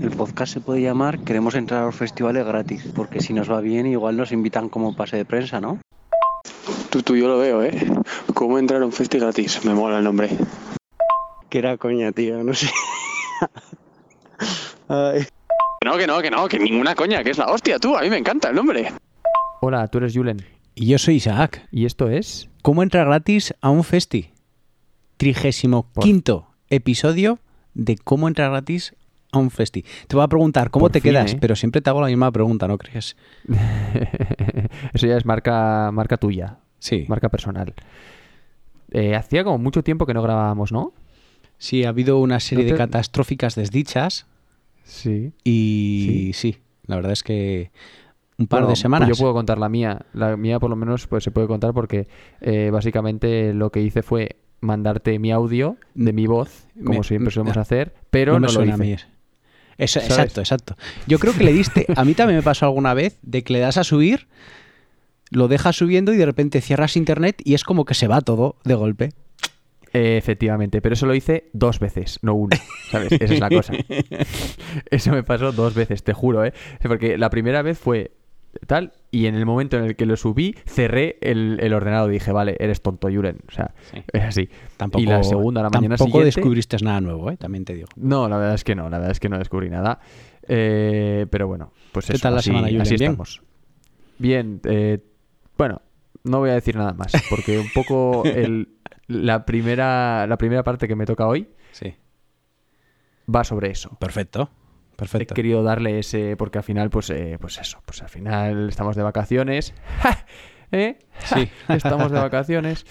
El podcast se puede llamar Queremos entrar a los festivales gratis, porque si nos va bien igual nos invitan como pase de prensa, ¿no? Tú, tú, yo lo veo, ¿eh? ¿Cómo entrar a un festi gratis? Me mola el nombre. Que era coña, tío, no sé. Ay. No, que no, que no, que ninguna coña, que es la hostia, tú. A mí me encanta el nombre. Hola, tú eres Julen. Y yo soy Isaac. ¿Y esto es? ¿Cómo entrar gratis a un festi? Trigésimo quinto episodio de cómo entrar gratis a un festi. Te voy a preguntar cómo Por te fin, quedas, ¿eh? pero siempre te hago la misma pregunta, ¿no crees? Eso ya es marca, marca tuya, Sí. marca personal. Eh, hacía como mucho tiempo que no grabábamos, ¿no? Sí, ha habido una serie No de catastróficas desdichas Sí. y sí. la verdad es que un par Bueno, de semanas. pues yo puedo contar la mía. La mía por lo menos pues se puede contar porque eh, básicamente lo que hice fue mandarte mi audio de mi voz, como Me- siempre me- solemos hacer, pero me no, lo suena a hice. mí. Eso- ¿Sabes? exacto, exacto. Yo creo que le diste. A mí también me pasó alguna vez de que le das a subir, lo dejas subiendo y de repente cierras internet y es como que se va todo de golpe. Eh, efectivamente, pero eso lo hice dos veces, no una, ¿sabes? Esa es la cosa. Eso me pasó dos veces, te juro, ¿eh? Porque la primera vez fue tal, y en el momento en el que lo subí, cerré el, el ordenador y dije, vale, eres tonto, Yuren. O sea, Sí. es así. Tampoco, y la segunda, la mañana tampoco siguiente... descubriste nada nuevo, ¿eh? también te digo. No, la verdad es que no, la verdad es que no descubrí nada. Eh, pero bueno, pues ¿Qué eso, tal la así, semana, Julen? así ¿Bien? estamos. Bien, eh, bueno, no voy a decir nada más, porque un poco el, la, primera, la primera parte que me toca hoy Sí. va sobre eso. Perfecto. Perfecto. He querido darle ese, porque al final, pues, eh, pues eso, pues al final estamos de vacaciones. ¡Ja! ¿Eh? Sí. Estamos de vacaciones.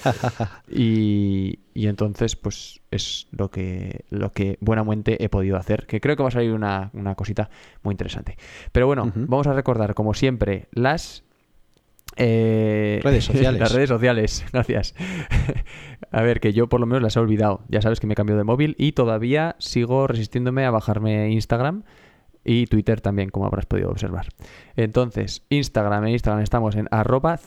y, y entonces, pues, es lo que, lo que buenamente he podido hacer. Que creo que va a salir una, una cosita muy interesante. Pero bueno, vamos a recordar, como siempre, las eh, Redes sociales. las redes sociales, gracias. A ver, que yo por lo menos las he olvidado. Ya sabes que me cambio de móvil y todavía sigo resistiéndome a bajarme Instagram y Twitter también, como habrás podido observar. Entonces, Instagram, en Instagram estamos en arroba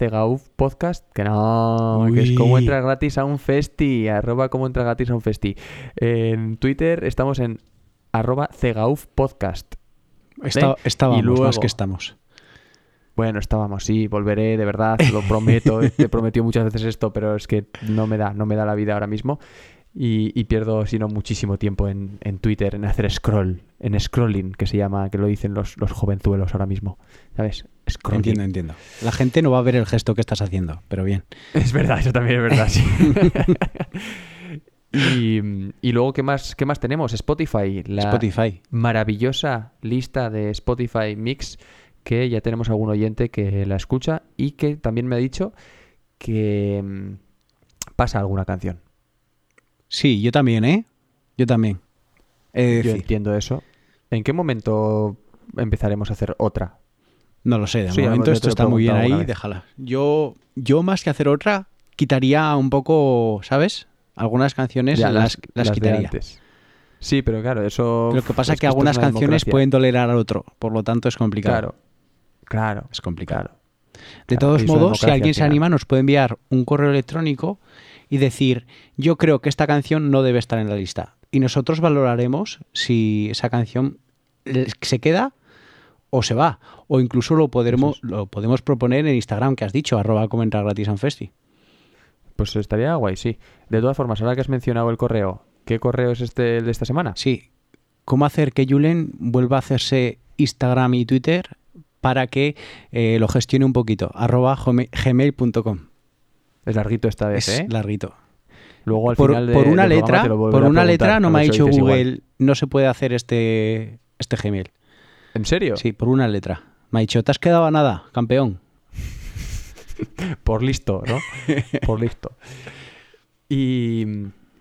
podcast, que no, que es como entrar gratis a un festi, arroba como entrar gratis a un festi. En Twitter estamos en arroba podcast. Está- estábamos, Y luego- más que estamos. Bueno, estábamos, sí, volveré, de verdad, lo prometo. Te he prometido muchas veces esto, pero es que no me da, no me da la vida ahora mismo. Y, y pierdo, si no, muchísimo tiempo en, en Twitter, en hacer scroll, en scrolling, que se llama, que lo dicen los, los jovenzuelos ahora mismo. ¿Sabes? Scrolling. Entiendo, entiendo. La gente no va a ver el gesto que estás haciendo, pero bien. Es verdad, eso también es verdad, sí. y, y luego, ¿qué más, ¿qué más tenemos? Spotify. La Spotify. maravillosa lista de Spotify Mix que ya tenemos algún oyente que la escucha y que también me ha dicho que mm, pasa alguna canción. Sí, yo también, ¿eh? Yo también. De Yo entiendo eso. ¿En qué momento empezaremos a hacer otra? no lo sé, de Sí, momento esto está muy bien ahí, déjala. Yo, yo más que hacer otra, quitaría un poco, ¿sabes? Algunas canciones Ya, las, las, quitaría. Sí, pero claro, eso... Lo que pasa es que algunas una canciones democracia. pueden tolerar al otro, por lo tanto es complicado. Claro, claro, Es complicado. claro. De Claro, todos modos, si alguien al se anima, nos puede enviar un correo electrónico y decir, yo creo que esta canción no debe estar en la lista. Y nosotros valoraremos si esa canción eh, se queda o se va. O incluso lo podremos, lo podemos proponer en Instagram, que has dicho, arroba comentar gratis en festi. Pues estaría guay, sí. De todas formas, ahora que has mencionado el correo, ¿qué correo es este el de esta semana? Sí. ¿Cómo hacer que Julen vuelva a hacerse Instagram y Twitter para que eh, lo gestione un poquito? Arroba gmail.com. Es larguito esta vez, Es ¿eh? larguito. Luego al por, final de- por una letra, por una letra no me ha dicho Google, igual. no se puede hacer este, este Gmail. ¿En serio? Sí, por una letra. Me ha dicho, ¿te has quedado a nada, campeón? Por listo, ¿no? Por listo. Y,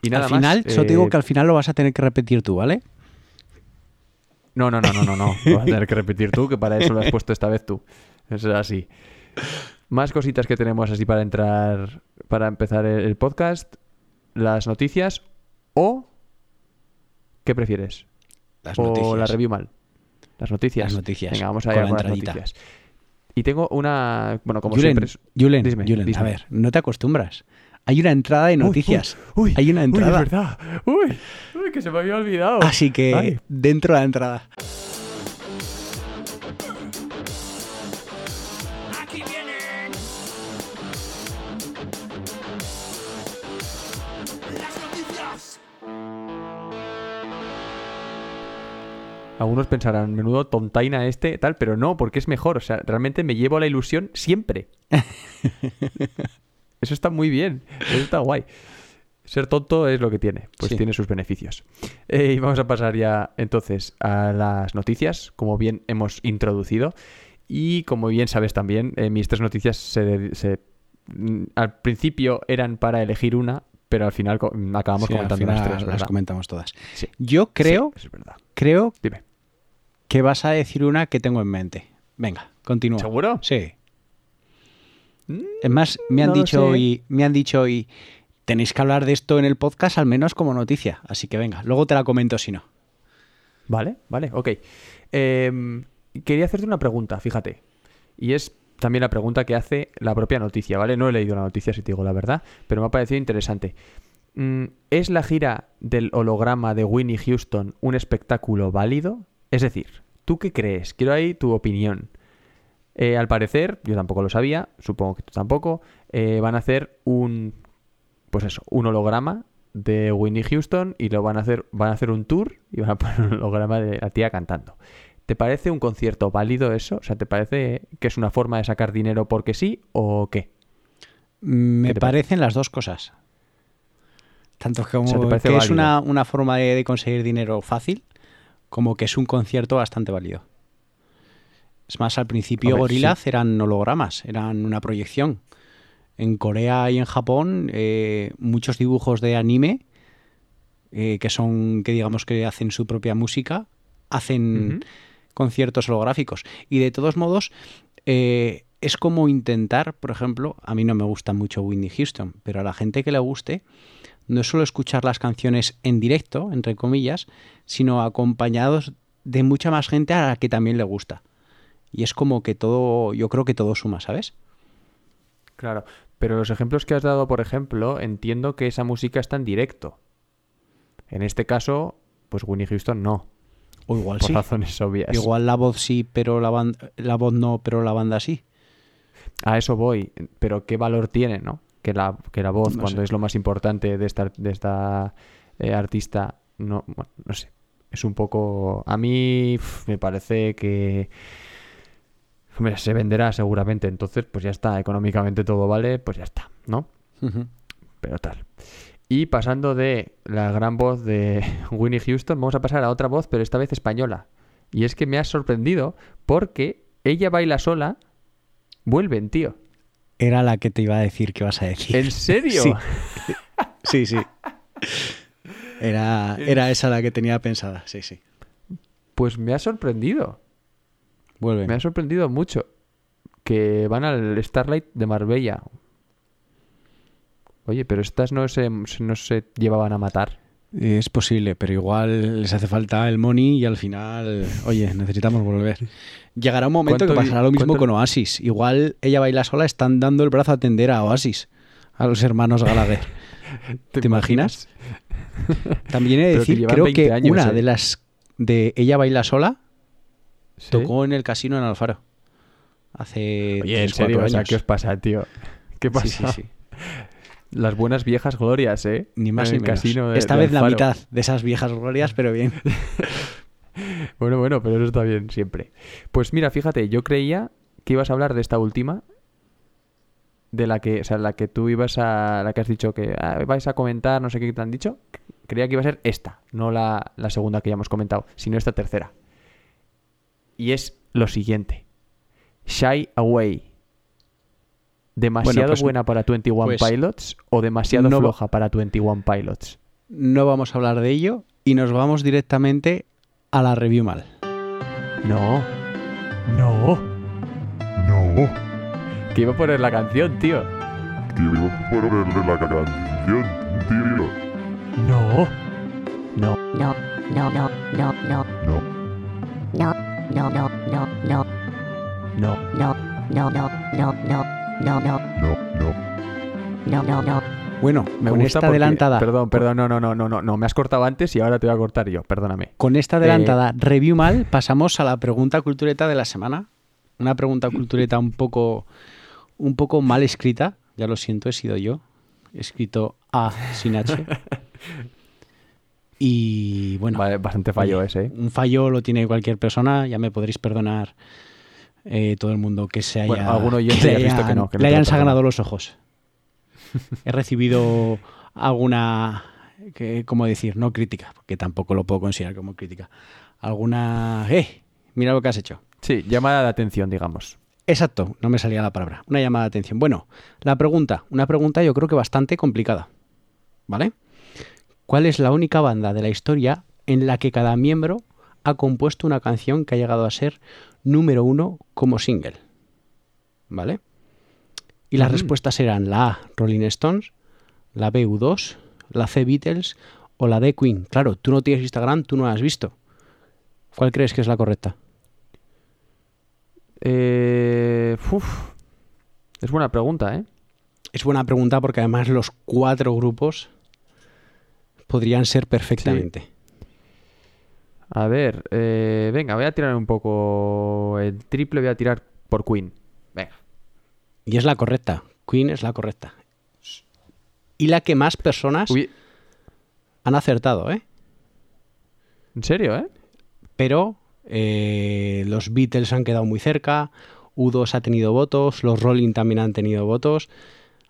y nada al final, más. solo te digo eh, que al final lo vas a tener que repetir tú, ¿vale? No, no, no, no, no, no. Lo vas a tener que repetir tú, que para eso lo has puesto esta vez tú. Eso es así. Más cositas que tenemos así para entrar, para empezar el, podcast, las noticias o ¿qué prefieres? Las o noticias. la review mal. Las noticias. Las noticias, Venga, vamos a ir con las noticias. Y tengo una, bueno, como Julen, siempre. es- Julen, Julen, a ver, no te acostumbras. Hay una entrada de Uy, noticias. Uy, uy, Hay una uy, entrada. es verdad. Uy, que se me había olvidado. Así que dentro de la entrada. algunos pensarán, menudo tontaina este, tal, pero no, porque es mejor. O sea, realmente me llevo a la ilusión siempre. Eso está muy bien. Eso está guay. Ser tonto es lo que tiene, pues Sí. tiene sus beneficios. Eh, y vamos a pasar ya entonces a las noticias, como bien hemos introducido. Y como bien sabes también, eh, mis tres noticias se, se- mm, al principio eran para elegir una, pero al final co- acabamos Sí, comentando final las tres. las comentamos todas. Sí. Yo creo, es verdad. creo Dime. que vas a decir una que tengo en mente. Venga, continúa. ¿Seguro? Sí. Es más, me han no dicho hoy, me han dicho hoy, tenéis que hablar de esto en el podcast al menos como noticia. Así que venga, luego te la comento si no. Vale, vale, ok. Em, quería hacerte una pregunta, fíjate. Y es también la pregunta que hace la propia noticia, ¿vale? No he leído la noticia, si te digo la verdad, pero me ha parecido interesante. Mm, ¿Es la gira del holograma de Winnie Houston un espectáculo válido? Es decir, ¿tú qué crees? Quiero ahí tu opinión. Eh, al parecer, yo tampoco lo sabía, supongo que tú tampoco, eh, van a hacer un, pues eso, un holograma de Winnie Houston y lo van a hacer, van a hacer un tour y van a poner un holograma de la tía cantando. ¿Te parece un concierto válido eso? O sea, ¿te parece que es una forma de sacar dinero porque sí o qué? Me ¿Qué te parecen las dos cosas. Tanto como O sea, ¿te parece que es una, una forma de, de conseguir dinero fácil, como que es un concierto bastante válido. Es más, al principio Gorillaz eran hologramas, eran una proyección. En Corea y en Japón, eh, muchos dibujos de anime, eh, que son, que digamos que hacen su propia música, hacen conciertos holográficos. Y de todos modos, eh, es como intentar, por ejemplo, a mí no me gusta mucho Whitney Houston, pero a la gente que le guste, no es solo escuchar las canciones en directo, entre comillas, sino acompañados de mucha más gente a la que también le gusta. Y es como que todo, yo creo que todo suma, ¿sabes? Claro, pero los ejemplos que has dado, por ejemplo, entiendo que esa música está en directo. En este caso, pues Winnie Houston no, O igual por sí. razones obvias. Igual la voz sí, pero la, ban- la voz no, pero la banda sí. A eso voy, pero ¿qué valor tiene, no? Que la, que la voz, No cuando sé. es lo más importante de esta, de esta eh, artista, no, bueno, no sé. Es un poco... A mí me parece que... Hombre, se venderá seguramente, entonces pues ya está, económicamente todo vale, pues ya está, ¿no? Pero tal. Y pasando de la gran voz de Winnie Houston, vamos a pasar a otra voz, pero esta vez española. Y es que me ha sorprendido porque ella baila sola, vuelven, tío. Era la que te iba a decir que vas a decir. ¿En serio? Sí. Sí, sí. Era, era esa la que tenía pensada, sí, sí. Pues me ha sorprendido. Vuelve. Me ha sorprendido mucho que van al Starlight de Marbella. Oye, pero estas no se, no se llevaban a matar. Es posible, pero igual les hace falta el money y al final, oye, necesitamos volver. Llegará un momento que ¿Cuánto- pasará lo mismo cuánto- con Oasis. Igual ella baila sola, están dando el brazo a atender a Oasis, a los hermanos Gallagher. ¿Te, imaginas? También he de decir, creo 20 que años, una ¿eh? de las de ella baila sola ¿Sí? tocó en el casino en Alfaro. Hace Oye, en tres, serio, o sea, años. ¿qué os pasa, tío? ¿Qué pasa? sí, sí. Las buenas viejas glorias, ¿eh? Ni más En ni el menos. casino de- Esta de vez la mitad de esas viejas glorias, pero bien. Bueno, bueno, pero eso está bien siempre. Pues mira, fíjate, yo creía que ibas a hablar de esta última, de la que, o sea, la que tú ibas a, la que has dicho que ah, vais a comentar, no sé qué te han dicho. Creía que iba a ser esta, no la, la segunda que ya hemos comentado, sino esta tercera. Y es lo siguiente. Shy Away. ¿Demasiado pues- buena para 21 pues Pilots o demasiado no floja para 21 Pilots? No vamos a hablar de ello y nos vamos directamente a la review mal. No. No. No, Que iba a poner la canción, tío. que iba a ponerle la canción, tío. No. No. no, no, no, no, no, No, no, no, no, no, no. No. No, no, no, no, no, no, no. No, no. No, no, no. Bueno, me con gusta esta porque, adelantada. Perdón, perdón, no, no, no, no, no, no, me has cortado antes y ahora te voy a cortar yo, perdóname. Con esta adelantada eh... review mal, pasamos a la pregunta cultureta de la semana. Una pregunta cultureta un poco, un poco mal escrita, ya lo siento, he sido yo. He escrito A sin H. Y bueno, bastante fallo oye, ese, ¿eh? Un fallo lo tiene cualquier persona, ya me podréis perdonar eh, todo el mundo que se haya. Bueno, algún oyente que visto hayan, que no, que le hayan sangrado los ojos. He recibido alguna. Que, ¿Cómo decir? No crítica, porque tampoco lo puedo considerar como crítica. Alguna. ¡Eh! Mira lo que has hecho. Sí, llamada de atención, digamos. Exacto, no me salía la palabra. Una llamada de atención. Bueno, la pregunta, una pregunta yo creo que bastante complicada. ¿Vale? ¿Cuál es la única banda de la historia en la que cada miembro ha compuesto una canción que ha llegado a ser número uno como single? ¿Vale? Y las respuestas eran la A, Rolling Stones, la B, U2, la C, Beatles o la D, Queen. Claro, tú no tienes Instagram, tú no la has visto. ¿Cuál crees que es la correcta? Eh, uf. Es buena pregunta, ¿eh? Es buena pregunta porque además los cuatro grupos podrían ser perfectamente. A ver, eh, venga, voy a tirar un poco el triple, voy a tirar por Queen. Venga. Y es la correcta. Queen es la correcta. Y la que más personas Uy, han acertado, ¿eh? ¿En serio, eh? Pero eh, los Beatles han quedado muy cerca, U2 ha tenido votos, los Rolling también han tenido votos,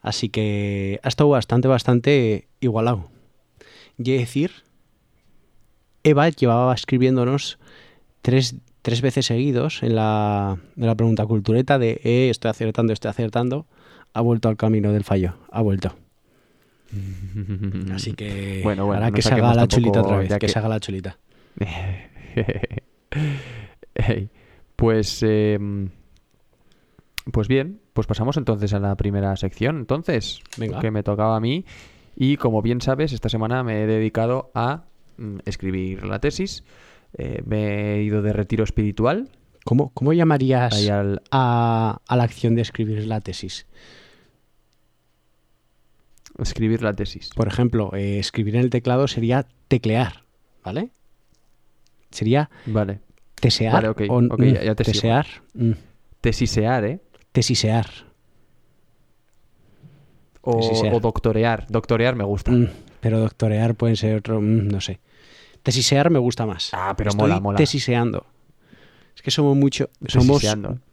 así que ha estado bastante, bastante igualado. Y decir, Eva llevaba escribiéndonos tres, tres veces seguidos en la, en la pregunta cultureta de eh, estoy acertando, estoy acertando, ha vuelto al camino del fallo, ha vuelto. Así que Bueno, bueno, ahora no que se haga la chulita tampoco, otra vez, que que- se haga la chulita. Pues, eh, pues bien, pues pasamos entonces a la primera sección. Entonces, Venga. que me tocaba a mí. Y como bien sabes, esta semana me he dedicado a mm, escribir la tesis. Eh, me he ido de retiro espiritual. ¿Cómo, cómo llamarías al- a, a la acción de escribir la tesis? escribir la tesis. Por ejemplo, eh, escribir en el teclado sería teclear, ¿vale? Sería Vale. tesear. Vale, ok, o, ok, mm, ya- ya te tesear. mm, Tesisear, ¿eh? tesisear. O, o doctorear. Doctorear me gusta. mm, pero doctorear puede ser otro, mm, no sé. Tesisear me gusta más. Ah, pero Estoy mola, mola. Tesiseando. Es que somos mucho, somos,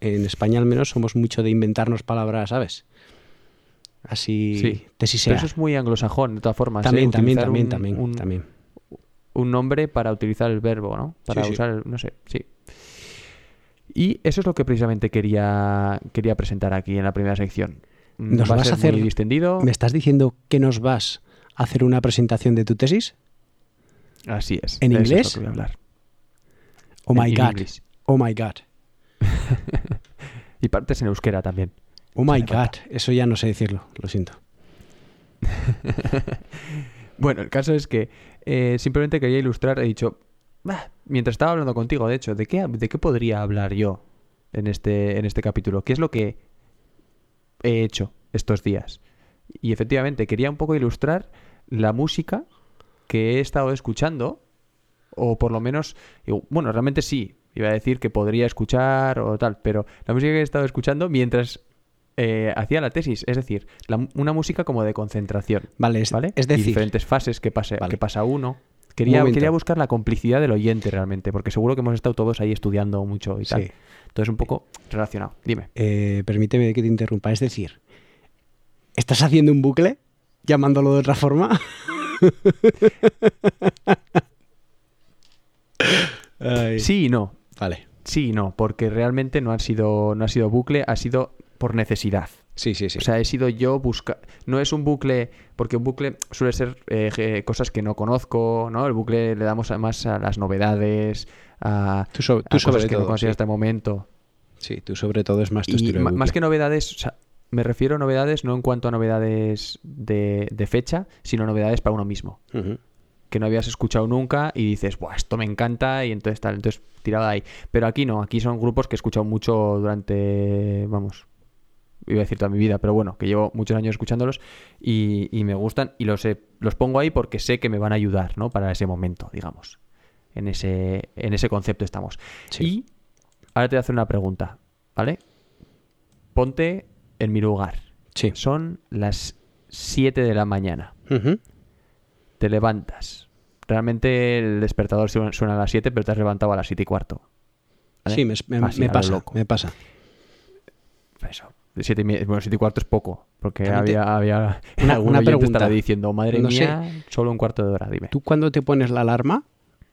en España al menos, somos mucho de inventarnos palabras, ¿sabes? Así, Sí. Pero tesisear. eso es muy anglosajón, de todas formas. ¿eh? También, también, Utilizar también, un- también, un- también. un nombre para utilizar el verbo, ¿no? Para Sí, sí. usar, el- no sé, sí. Y eso es lo que precisamente quería, quería presentar aquí en la primera sección. Mm, ¿Nos Va vas a ser hacer- muy distendido. ¿Me estás diciendo que nos vas a hacer una presentación de tu tesis? Así es. ¿En inglés? voy a hablar. Oh En- my god. English. Oh my god. Y partes en euskera también. Oh my falta. god. Eso ya no sé decirlo, lo siento. Bueno, el caso es que eh, simplemente quería ilustrar, he dicho, "Bah", mientras estaba hablando contigo, de hecho, ¿de qué, ¿de qué podría hablar yo en este, en este capítulo? ¿Qué es lo que he hecho estos días? Y efectivamente quería un poco ilustrar la música que he estado escuchando, o por lo menos, bueno, realmente sí, iba a decir que podría escuchar o tal, pero la música que he estado escuchando mientras eh, hacía la tesis, es decir, la- una música como de concentración. Vale, es, ¿vale? es Y decir, diferentes fases que, pase, Vale. que pasa uno. Quería, quería buscar la complicidad del oyente realmente, porque seguro que hemos estado todos ahí estudiando mucho y tal. Sí. Entonces, un poco relacionado. Dime. eh, permíteme que te interrumpa. Es decir, ¿estás haciendo un bucle? Llamándolo de otra forma. Sí y no. Vale. Sí y no, porque realmente no ha sido, no ha sido bucle, ha sido por necesidad. Sí, sí, sí. O sea, he sido yo buscar. No es un bucle, porque un bucle suele ser eh, cosas que no conozco, ¿no? El bucle le damos más a las novedades, a, tú, so- a tú cosas sobre que no todo. conocía sí. hasta el momento. Sí, tú sobre todo es más tu Y estilo de ma- bucle. más que novedades, o sea, me refiero a novedades no en cuanto a novedades de, de fecha, sino novedades para uno mismo. Que no habías escuchado nunca y dices, Buah, esto me encanta y entonces tal, entonces tirado de ahí. Pero aquí no, aquí son grupos que he escuchado mucho durante, vamos, iba a decir toda mi vida, pero bueno, que llevo muchos años escuchándolos y, y me gustan y los, he- los pongo ahí porque sé que me van a ayudar, ¿no? Para ese momento, digamos. En ese, en ese concepto estamos. Sí. Y ahora te voy a hacer una pregunta, ¿vale? Ponte en mi lugar. Sí. Son las 7 de la mañana. Te levantas, Realmente el despertador suena a las 7, pero te has levantado a las 7 y cuarto. ¿vale? Sí, me, me- Así, me a lo pasa, loco. me pasa. Eso. Siete bueno, 7 y cuarto es poco, porque había, había Una- una pregunta. diciendo, madre No sé. mía, solo un cuarto de hora, dime. Tú cuando te pones la alarma,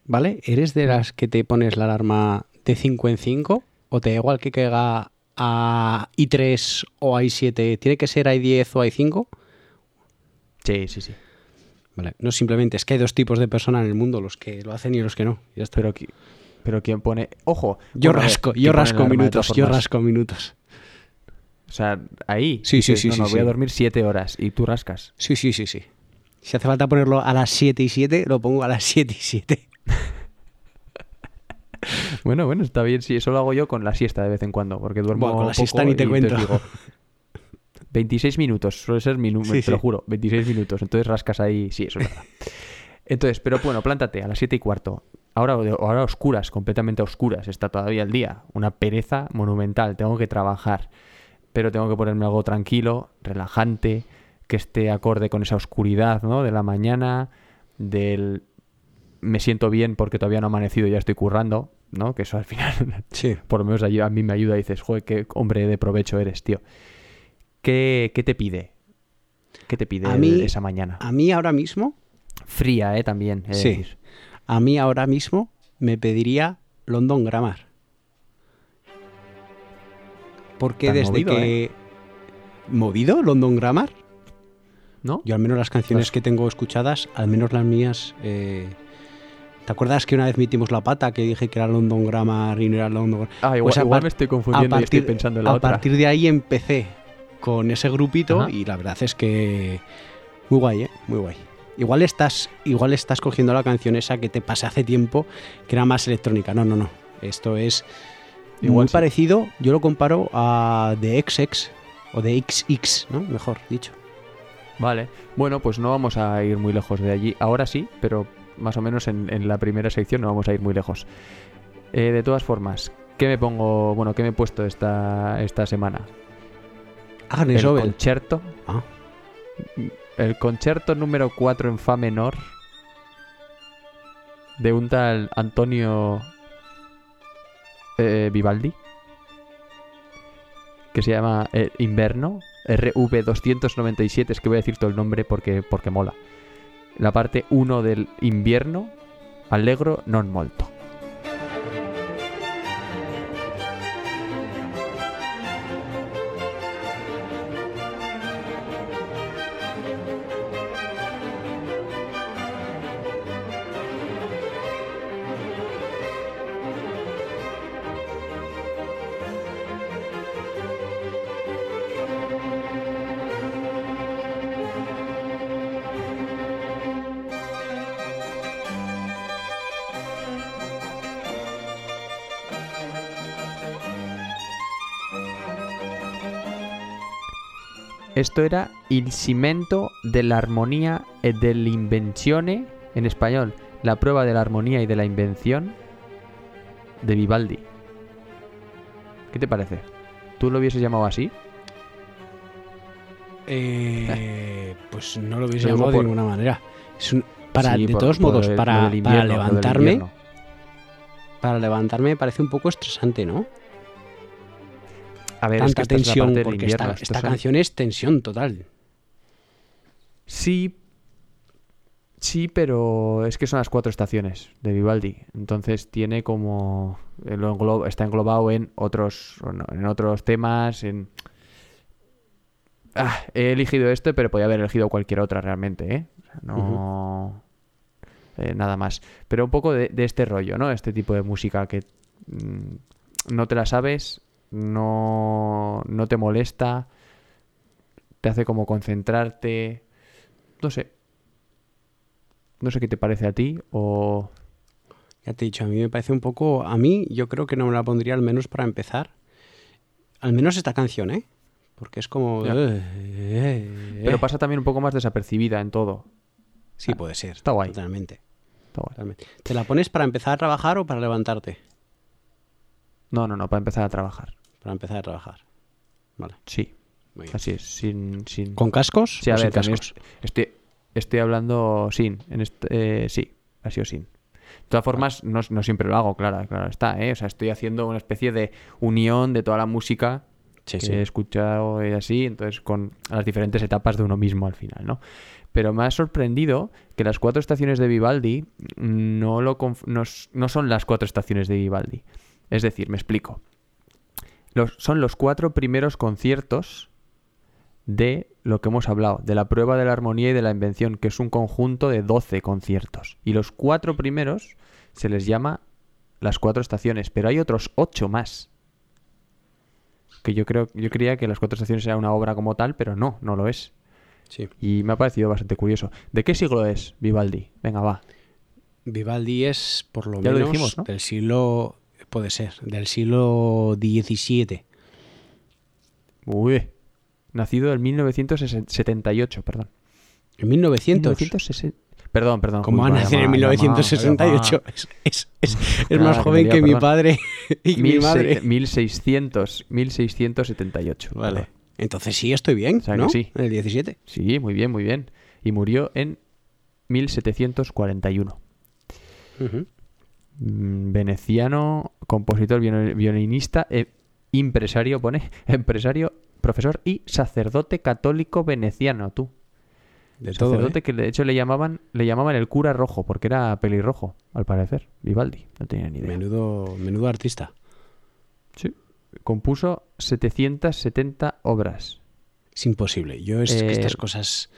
¿vale? ¿Eres de las que te pones la alarma de 5 en 5? ¿O te da igual que caiga a I3 o a I7? ¿Tiene que ser a I10 o a I5? Sí, sí, sí. Vale. No simplemente es que hay dos tipos de personas en el mundo, los que lo hacen y los que no. Ya está. Pero, pero ¿quién pone? Ojo. yo rasco, ¿quién yo rasco minutos, yo rasco minutos. O sea, ahí. Sí, sí, sí, no, sí, no, voy a dormir 7 horas y tú rascas. Sí, sí, sí, sí. Si hace falta ponerlo a las 7 y 7, lo pongo a las 7 y 7. Bueno, bueno, está bien. Sí, eso lo hago yo con la siesta de vez en cuando, porque duermo Buah, con la poco siesta ni te cuento. digo, 26 minutos, suele ser mi número, te lo juro, 26 minutos. Entonces rascas ahí, sí, eso es verdad. Entonces, pero bueno, plántate a las 7 y cuarto. Ahora, ahora a oscuras, completamente a oscuras, está todavía el día. Una pereza monumental, tengo que trabajar, pero tengo que ponerme algo tranquilo, relajante, que esté acorde con esa oscuridad, ¿no? De la mañana, del me siento bien porque todavía no ha amanecido y ya estoy currando, ¿no? Que eso al final Sí. por lo menos a mí me ayuda y dices, joder, qué hombre de provecho eres, tío. ¿Qué, qué te pide? ¿Qué te pide A mí- esa mañana? A mí ahora mismo, Fría, ¿eh? También. de Sí. decir. a mí ahora mismo me pediría London Grammar. Porque desde movido, ¿eh? que... ¿Movido London Grammar? ¿No? Yo al menos las canciones que tengo escuchadas, al menos las mías... eh, ¿Te acuerdas que una vez metimos la pata que dije que era London Grammar y no era London Grammar? Ah, igual, Pues a igual me estoy A confundiendo y estoy pensando en la a otra. partir de ahí empecé con ese grupito Ajá. y la verdad es que muy guay, ¿eh? Muy guay. Igual estás, igual estás cogiendo la canción esa que te pasé hace tiempo, que era más electrónica. No, no, no. Esto es Igual muy sí. parecido. Yo lo comparo a The XX o de XX, ¿no? Mejor dicho. Vale. Bueno, pues no vamos a ir muy lejos de allí. Ahora sí, pero más o menos en, en la primera sección no vamos a ir muy lejos. Eh, de todas formas, ¿qué me pongo? Bueno, ¿qué me he puesto esta, esta semana? Agnes el Obel. concierto. Ah. El concierto número 4 en Fa menor de un tal Antonio eh, Vivaldi que se llama eh, Inverno RV297 es que voy a decir todo el nombre porque, porque mola. La parte 1 del invierno allegro non molto Esto era Il cimento dell'armonia e dell'invenzione, en español, la prueba de la armonía y de la invención de Vivaldi. ¿Qué te parece? ¿Tú lo hubieses llamado así? Eh, pues no lo hubiese llamado de ninguna manera. Es un- para, Sí, de por- todos por modos, el- para, para levantarme, para levantarme me parece un poco estresante, ¿no? A ver, es Tanta que esta es la parte porque invierno, esta, esta canción es tensión total. Sí, sí, pero es que son las cuatro estaciones de Vivaldi. Entonces tiene como eh, lo está englobado en otros en otros temas. En Ah, he elegido este, pero podía haber elegido cualquier otra realmente, ¿eh? O sea, no eh, nada más. Pero un poco de, de este rollo, ¿no? Este tipo de música que mm, no te la sabes, no, no te molesta, te hace como concentrarte. No sé. No sé qué te parece a ti o... Ya te he dicho, a mí me parece un poco... A mí yo creo que no me la pondría al menos para empezar. Al menos esta canción, ¿eh? Porque es como... Ya. eh, eh, Pero eh. pasa también un poco más desapercibida en todo. Sí, puede ser. Está guay. Totalmente, Está guay. totalmente. ¿Te la pones para empezar a trabajar o para levantarte? No, no, no, para empezar a trabajar. Para empezar a trabajar. Vale, Sí, muy bien. así es. Sin, sin... ¿Con cascos Sí, a o sin ver, también cascos? estoy, estoy hablando sin. En este, eh, sí, ha sido sin. De todas formas, no, no siempre lo hago, claro, claro está, ¿eh? O sea, estoy haciendo una especie de unión de toda la música Sí, que sí. he escuchado y así, entonces con las diferentes etapas de uno mismo al final, ¿no? Pero me ha sorprendido que las cuatro estaciones de Vivaldi no, lo no, no son las cuatro estaciones de Vivaldi. Es decir, me explico. Los, son los cuatro primeros conciertos de lo que hemos hablado, de la prueba de la armonía y de la invención, que es un conjunto de 12 conciertos. Y los cuatro primeros se les llama las cuatro estaciones, pero hay otros ocho más. Que yo creo, yo creía que las cuatro estaciones era una obra como tal, pero no, no lo es. Sí. Y me ha parecido bastante curioso. ¿De qué siglo es Vivaldi? Venga, va. Vivaldi es por lo Ya lo menos dijimos, ¿no? del siglo, puede ser, del siglo XVII. Uy. Nacido en 1978, perdón. En 1900. 1960. Perdón, perdón. ¿Cómo Uy, va a nacer en mal, vaya mal, 1968? vaya Es, es- es- es más que joven me que lía, mi padre y mal. mi 1600, madre. 1600, 1678. Vale. perdón. Entonces sí estoy bien, O sea que ¿no? sí. En el 17. Sí, muy bien, muy bien. Y murió en 1741. Ujú. Mm, Veneciano, compositor, viol- violinista, empresario, pone, empresario, profesor y sacerdote católico veneciano, tú. De todo, sacerdote ¿eh? que de hecho le llamaban, le llamaban el cura rojo, porque era pelirrojo, al parecer. Vivaldi, no tenía ni idea. Menudo, menudo artista. Sí. Compuso 770 obras. Es imposible. Yo es que Eh, estas cosas...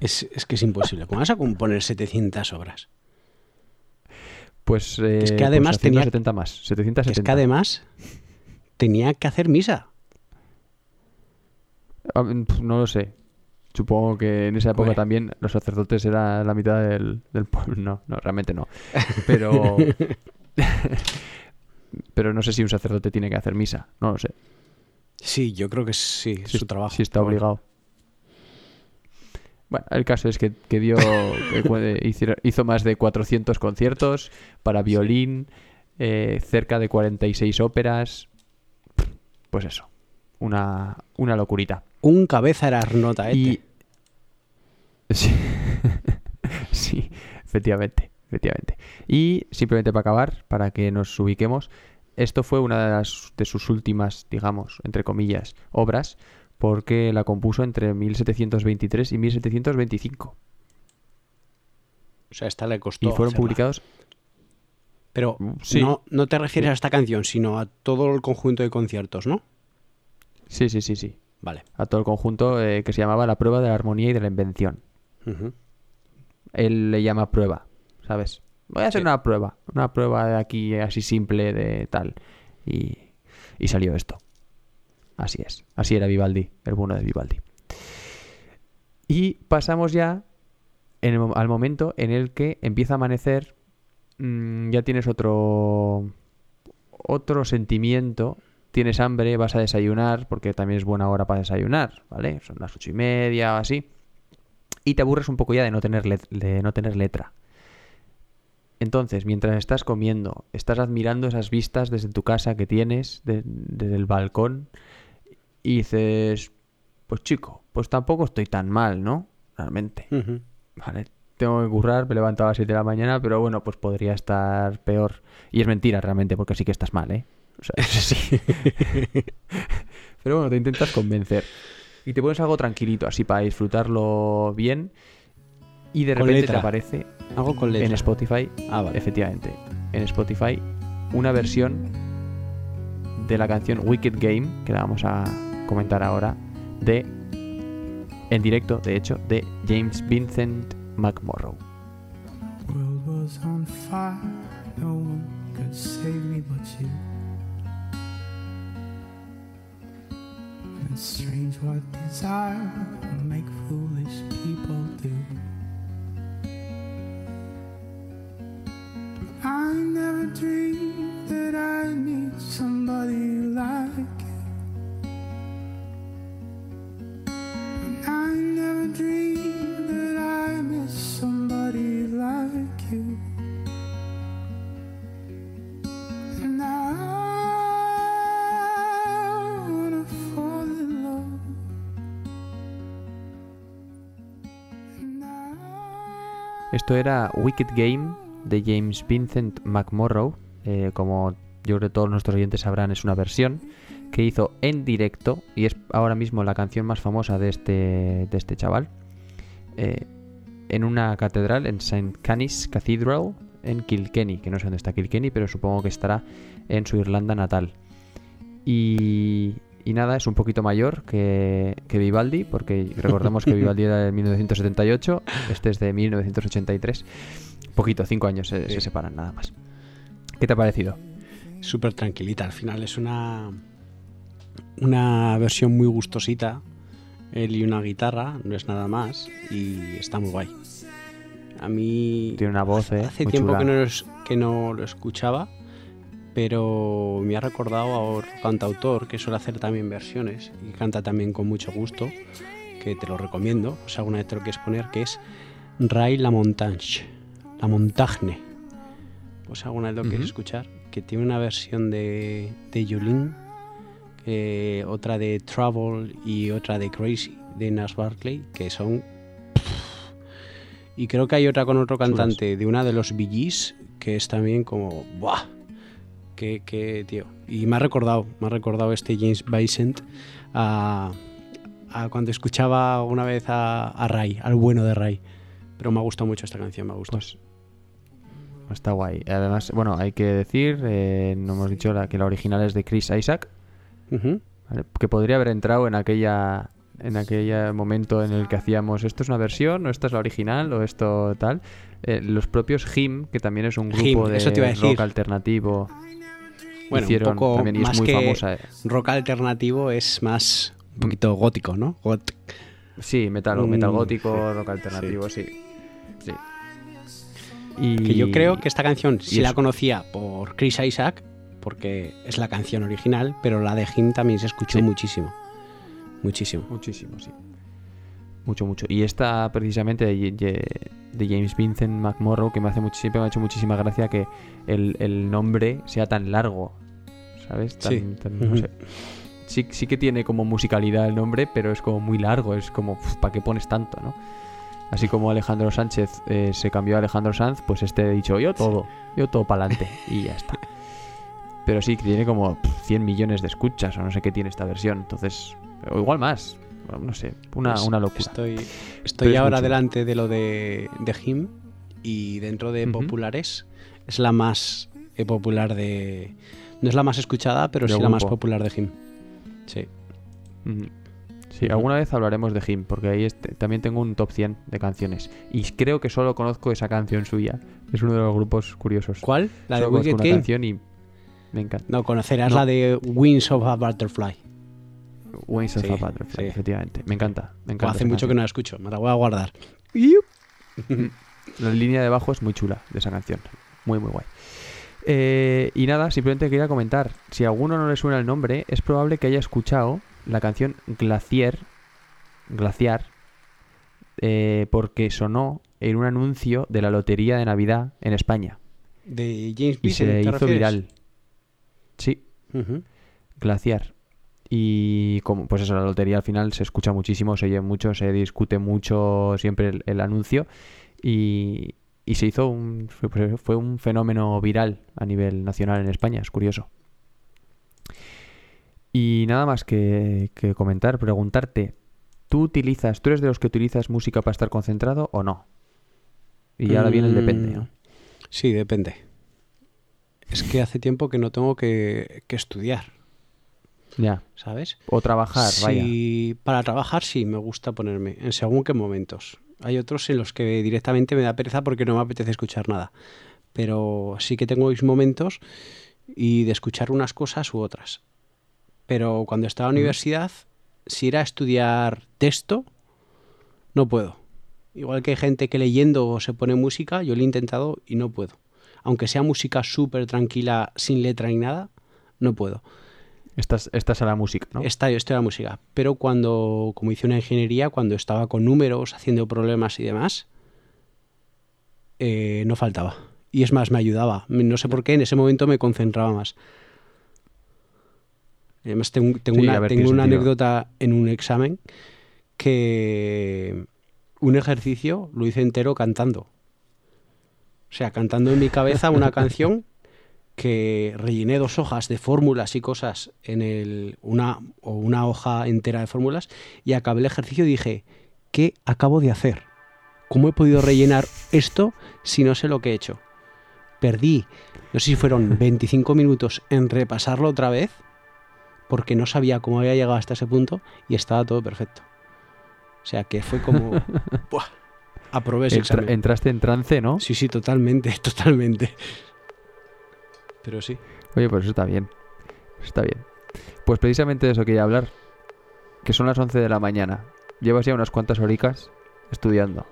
Es, es que es imposible. ¿Cómo vas a componer 700 obras? Pues, eh, es que además pues tenía- 770 más. Que 770. es que además tenía que hacer misa. Ah, mm, No lo sé. Supongo que en esa época también los sacerdotes eran la mitad del, del pueblo. No, no, realmente no. Pero. pero no sé si un sacerdote tiene que hacer misa. No lo sé. Sí, yo creo que sí, es Si, su trabajo. si está obligado. Bueno, el caso es que, que dio. que hizo más de 400 conciertos para violín, eh, cerca de 46 óperas. Pues eso. Una, una locurita. Un cabeza era Arnota, ¿eh? Y... Sí. sí, efectivamente, efectivamente. Y simplemente para acabar, para que nos ubiquemos, esto fue una de, las, de sus últimas, digamos, entre comillas, obras, porque la compuso entre 1723 y 1725. O sea, esta le costó. Y fueron hacerla. publicados... Pero Sí. no, no te refieres a esta canción, sino a todo el conjunto de conciertos, ¿no? Sí, sí, sí, sí. Vale. A todo el conjunto eh, que se llamaba La prueba de la armonía y de la invención. Él le llama prueba, ¿sabes? Voy a hacer Sí. una prueba, una prueba de aquí así simple de tal. Y, y salió esto. Así es, así era Vivaldi, el bueno de Vivaldi. Y pasamos ya en el al momento en el que empieza a amanecer, mm, ya tienes otro, otro sentimiento, tienes hambre, vas a desayunar, porque también es buena hora para desayunar, ¿vale? Son las ocho y media o así y te aburres un poco ya de no tener, de no tener letra. Entonces, mientras estás comiendo, estás admirando esas vistas desde tu casa que tienes, de- desde el balcón, y dices, pues chico, pues tampoco estoy tan mal, ¿no? Realmente. Vale, tengo que currar, me he levantado a las 7 de la mañana, pero bueno, pues podría estar peor. Y es mentira realmente, porque sí que estás mal, ¿eh? O sea, sí. pero bueno, te intentas convencer. Y te pones algo tranquilito, así para disfrutarlo bien. Y de repente te aparece Algo con letra. en Spotify, Ah, vale. efectivamente, en Spotify, una versión de la canción Wicked Game, que la vamos a comentar ahora, de en directo, de hecho, de James Vincent McMorrow. world was on fire, no one could save me but you. It's strange what desire will make foolish people do. I never dreamed Esto era Wicked Game de James Vincent McMorrow. Eh, como yo creo que todos nuestros oyentes sabrán, es una versión que hizo en directo y es ahora mismo la canción más famosa de este, de este chaval. Eh, en una catedral, en St. Canis Cathedral, en Kilkenny, que no sé dónde está Kilkenny, pero supongo que estará en su Irlanda natal. Y, y nada, es un poquito mayor que, que Vivaldi, porque recordemos que Vivaldi era de 1978, este es de 1983. Poquito, cinco años se, se separan nada más. ¿Qué te ha parecido? Súper tranquilita. Al final es una, una versión muy gustosita. Él y una guitarra, no es nada más. Y está muy guay. A mí. Tiene una voz, ¿eh? Hace tiempo chula. que no, que no lo escuchaba. Pero me ha recordado a otro cantautor que suele hacer también versiones. Y canta también con mucho gusto. Que te lo recomiendo. O sea, alguna vez te lo quieres poner. Que es Ray La Montagne. La Montagne. Pues alguna vez lo quieres Ujú. escuchar. Que tiene una versión de, de Yulín. que otra de Trouble y otra de Crazy de Nas Barkley. Que son. Y creo que hay otra con otro cantante de una de los Gees, que es también como. ¡Buah! Que, que, tío. Y me ha recordado, me ha recordado este James Vicent a, a cuando escuchaba una vez a, a Ray, al bueno de Ray. Pero me ha gustado mucho esta canción, me ha gustado. Pues está guay. Además, bueno, hay que decir, eh, no hemos dicho la, que la original es de Chris Isaac, que podría haber entrado en aquella en aquel momento en el que hacíamos esto es una versión o esta es la original o esto tal Eh, los propios Him que también es un grupo Him, de rock alternativo Bueno, hicieron un poco también y es más muy que famosa eh. rock alternativo es más un poquito gótico, ¿no? Got- sí metal Mm, metal gótico sí, rock alternativo sí sí, Y, Que yo creo que esta canción sí la conocía por Chris Isaac, porque es la canción original, pero la de Him también se escuchó Sí. muchísimo. Muchísimo. Muchísimo, sí. Mucho, mucho. Y esta precisamente de, James Vincent McMorrow, que me hace mucho, siempre me ha hecho muchísima gracia que el, el nombre sea tan largo. ¿Sabes? Tan- Sí. tan- no sé. Sí, sí que tiene como musicalidad el nombre, pero es como muy largo. Es como, ¿para qué pones tanto, no? Así como Alejandro Sánchez eh, se cambió a Alejandro Sanz, pues este he dicho yo todo, yo todo para adelante y ya está. Pero sí, que tiene como pf, 100 millones de escuchas o no sé qué tiene esta versión. Entonces, o igual más, no sé, una, Pues una locura. Estoy, estoy ahora delante de lo de, de Him y dentro de populares es la más eh, popular de... No es la más escuchada, pero Del sí la más popular de Him. Sí. Sí, alguna vez hablaremos de Him, porque ahí este- también tengo un top 100 de canciones. Y creo que solo conozco esa canción suya. Es uno de los grupos curiosos. ¿Cuál? ¿La de Solo Wicked Game? y me encanta. No, conocerás No. la de Wings of a Butterfly. Wings of Sí, a Butterfly, sí. efectivamente. Me encanta. Me O encanta hace mucho que no la escucho, me la voy a guardar. La línea de bajo es muy chula de esa canción. Muy, muy guay. Eh, y nada, simplemente quería comentar. Si a alguno no le suena el nombre, es probable que haya escuchado la canción Glacier. Glaciar. eh, porque sonó en un anuncio de la Lotería de Navidad en España. De James Y se ¿te hizo refieres? viral. Sí, Ujú. Glaciar. Y como, pues eso, la lotería al final se escucha muchísimo, se oye mucho, se discute mucho siempre el, anuncio. Y, y se hizo un. Fue, fue un fenómeno viral a nivel nacional en España, es curioso. Y nada más que, comentar, preguntarte. ¿Tú utilizas, tú eres de los que utilizas música para estar concentrado o no? Y ahora viene el depende, ¿no? Mm, Sí, depende. Es que hace tiempo que no tengo que, que estudiar, Ya. ¿sabes? O trabajar, vaya. Sí, para trabajar sí me gusta ponerme, en según qué momentos. Hay otros en los que directamente me da pereza porque no me apetece escuchar nada. Pero sí que tengo mis momentos y de escuchar unas cosas u otras. Pero cuando estaba en la universidad, si era estudiar texto, no puedo. Igual que hay gente que leyendo se pone música, yo lo he intentado y no puedo. Aunque sea música súper tranquila, sin letra ni nada, no puedo. Estás, estás a la música, ¿no? Esta, esto era música. Pero cuando, como hice una ingeniería, cuando estaba con números, haciendo problemas y demás, eh, no faltaba. Y es más, me ayudaba. No sé por qué, en ese momento me concentraba más. Además, tengo, tengo Sí, a una, ver, tengo una anécdota en un examen que un ejercicio lo hice entero cantando. O sea, cantando en mi cabeza una canción que rellené dos hojas de fórmulas y cosas en el una o una hoja entera de fórmulas y acabé el ejercicio y dije, ¿qué acabo de hacer? ¿Cómo he podido rellenar esto si no sé lo que he hecho? Perdí, no sé si fueron 25 minutos en repasarlo otra vez porque no sabía cómo había llegado hasta ese punto y estaba todo perfecto. O sea que fue como... ¡buah! Aprobé ese Entra- entraste en trance, ¿no? Sí, sí, totalmente, totalmente. Pero sí. Oye, pues eso está bien. Eso Está bien. Pues precisamente de eso quería hablar. Que son las 11 de la mañana. Llevas ya unas cuantas horicas estudiando.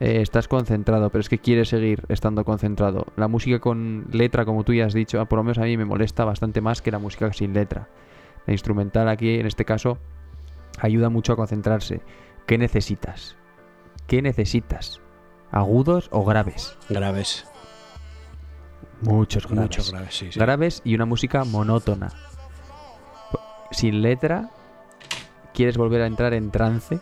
Eh, estás concentrado, pero es que quieres seguir estando concentrado. La música con letra, como tú ya has dicho, por lo menos a mí me molesta bastante más que la música sin letra. La instrumental aquí, en este caso, ayuda mucho a concentrarse. ¿Qué necesitas? ¿Qué necesitas? ¿Agudos o graves? Graves. Muchos graves. Mucho graves, sí, sí. graves y una música monótona. Sin letra, quieres volver a entrar en trance.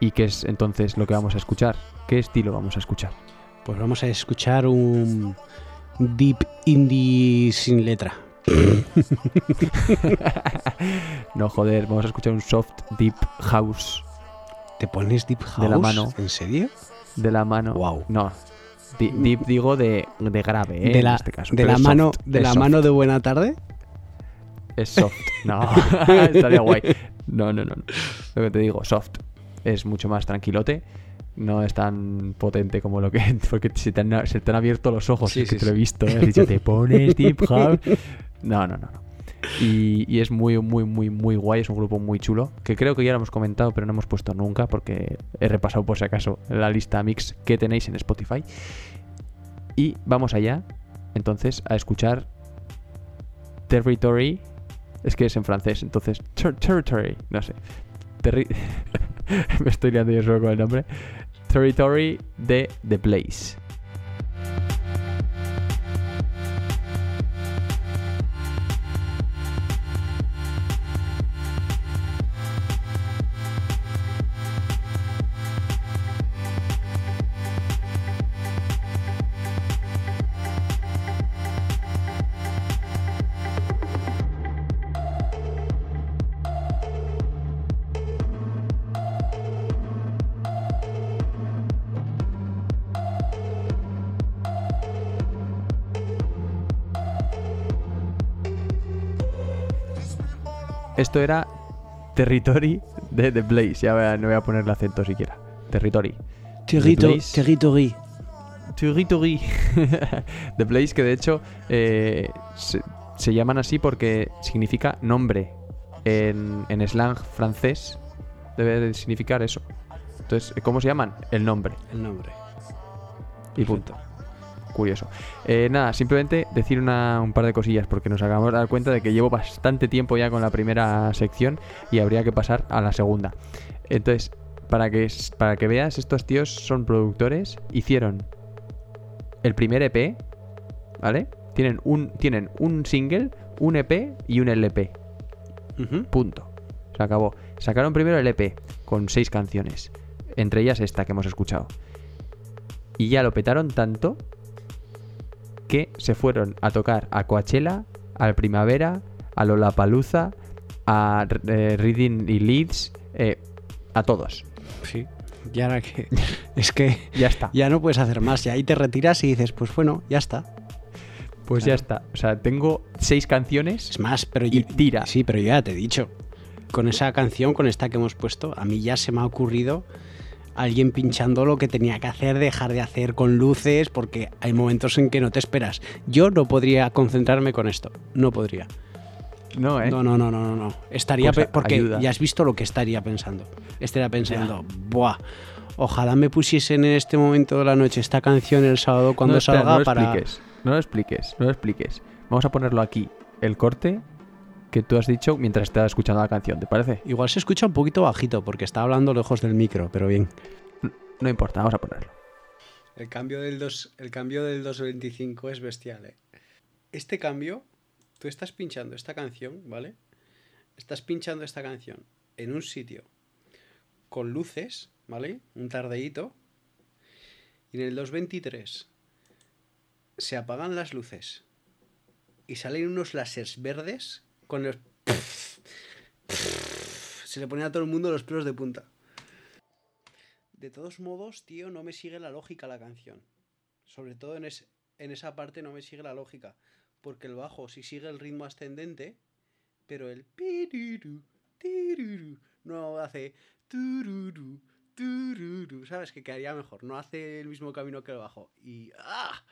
¿Y qué es entonces lo que vamos a escuchar? ¿Qué estilo vamos a escuchar? Pues vamos a escuchar un deep indie sin letra. No, joder, vamos a escuchar un soft deep house ¿Te pones deep house? De la mano. ¿En serio? de la mano. Guau. No. Deep digo de, de grave, ¿eh? de la, en este caso. de pero la es mano, soft, de es la soft. mano de buena tarde. Es soft. No, estaría guay. No, no, no, no. Lo que te digo, soft. Es mucho más tranquilote. No es tan potente como lo que. Porque se te han, se te han abierto los ojos. Sí, es que sí, te lo he visto. ¿eh? Has dicho, te pones Deep House. No, no, no. no. Y, es muy, muy, muy, muy guay. Es un grupo muy chulo. Que creo que ya lo hemos comentado, pero no hemos puesto nunca. Porque he repasado por si acaso la lista mix que tenéis en Spotify. Y vamos allá. Entonces, a escuchar Territory. Es que es en francés, entonces. ter- territory, no sé. Me estoy liando yo solo con el nombre. Territory de The Blaze. Esto era Territory de The Blaze. Ya no voy a ponerle acento siquiera. Territory. Territo- territory. Territory. The Blaze, que de hecho eh, se, se llaman así porque significa nombre. En, en slang francés debe de significar eso. Entonces, ¿cómo se llaman? El nombre. El nombre. Y punto. Curioso. Eh, nada, simplemente decir una- un par de cosillas porque nos acabamos de dar cuenta de que llevo bastante tiempo ya con la primera sección y habría que pasar a la segunda. Entonces, para que, para que veas, estos tíos son productores, hicieron el primer EP, ¿vale? Tienen un, tienen un single, un EP y un LP. Punto. Se acabó. Sacaron primero el EP con seis canciones. Entre ellas esta que hemos escuchado. Y ya lo petaron tanto que se fueron a tocar a Coachella, al Primavera, a Lollapalooza, a eh, Reading y Leeds, eh, a todos. Sí. Y ahora que. Es que Ya está. ya no puedes hacer más. Y ahí te retiras y dices, pues bueno, ya está. Pues ya está. O sea, tengo seis canciones. Es más, pero Y yo- tira. Sí, pero yo ya te he dicho. Con esa canción, con esta que hemos puesto, a mí ya se me ha ocurrido alguien pinchando lo que tenía que hacer, dejar de hacer con luces, porque hay momentos en que no te esperas. Yo no podría concentrarme con esto. No podría. No, ¿eh? No, no, no, no, no, no. Estaría Pues porque ayuda. ya has visto lo que estaría pensando. Estaría pensando, buah, ojalá me pusiesen en este momento de la noche esta canción el sábado cuando no, espera, salga no lo para. expliques. No lo expliques. No lo expliques. Vamos a ponerlo aquí. El corte que tú has dicho mientras estaba escuchando la canción. ¿Te parece? Igual se escucha un poquito bajito porque está hablando lejos del micro, pero bien. No importa, vamos a ponerlo. El cambio del 2, el cambio del 225 es bestial, ¿eh? Este cambio, tú estás pinchando esta canción, ¿vale? Estás pinchando esta canción en un sitio con luces, ¿vale? Un tardeíto. y en el 223 se apagan las luces y salen unos láseres verdes con los... Se le ponen a todo el mundo los pelos de punta. De todos modos, tío, no me sigue la lógica la canción. Sobre todo en, es- en esa parte no me sigue la lógica. Porque el bajo sí sigue el ritmo ascendente, pero el no hace. ¿Sabes? Que quedaría mejor. No hace el mismo camino que el bajo. Y. ¡Ah!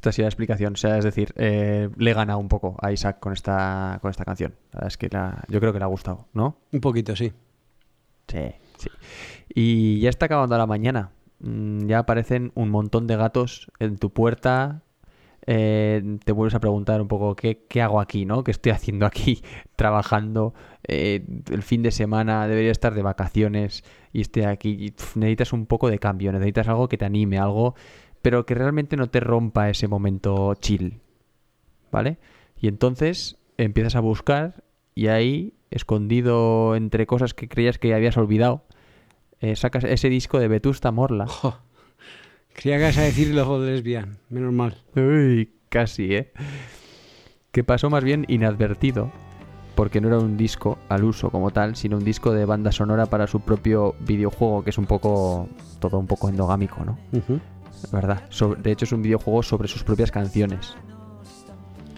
Esta ha sido la explicación. O sea, es decir, eh, le gana un poco a Isaac con esta, con esta canción. La verdad es que la- yo creo que le ha gustado, ¿no? Un poquito, sí. Sí, sí. Y ya está acabando la mañana. Mm, Ya aparecen un montón de gatos en tu puerta. Eh, te vuelves a preguntar un poco ¿qué, qué hago aquí, ¿no? ¿Qué estoy haciendo aquí trabajando? Eh, el fin de semana debería estar de vacaciones y estoy aquí. Y, necesitas un poco de cambio, necesitas algo que te anime, algo, pero que realmente no te rompa ese momento chill. ¿Vale? Y entonces empiezas a buscar y ahí, escondido entre cosas que creías que habías olvidado, eh, sacas ese disco de Vetusta Morla. Jo. Creía que ibas a decir los de lesbian. Menos mal. Uy, casi, ¿eh? Que pasó más bien inadvertido, porque no era un disco al uso como tal, sino un disco de banda sonora para su propio videojuego, que es un poco, todo un poco endogámico, ¿no? ¿Verdad? Sobre- de hecho es un videojuego sobre sus propias canciones.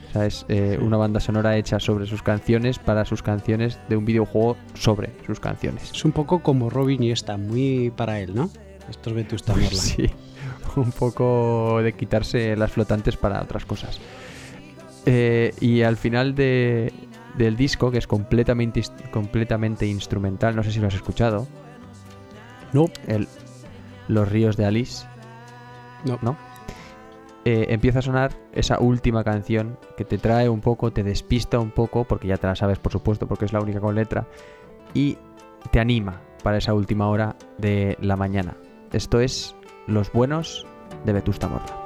O sea, es eh, una banda sonora hecha sobre sus canciones para sus canciones de un videojuego sobre sus canciones. Es un poco como Robin y esta, muy para él, ¿no? Estos Vetusta Morla. Sí, un poco de quitarse las flotantes para otras cosas. Eh, y al final de- del disco, que es completamente, completamente instrumental, no sé si lo has escuchado, No, el, Los ríos de Alice, no. ¿no? Eh, empieza a sonar esa última canción que te trae un poco, te despista un poco, porque ya te la sabes, por supuesto, porque es la única con letra, y te anima para esa última hora de la mañana. Esto es Los Buenos de Vetusta Morla.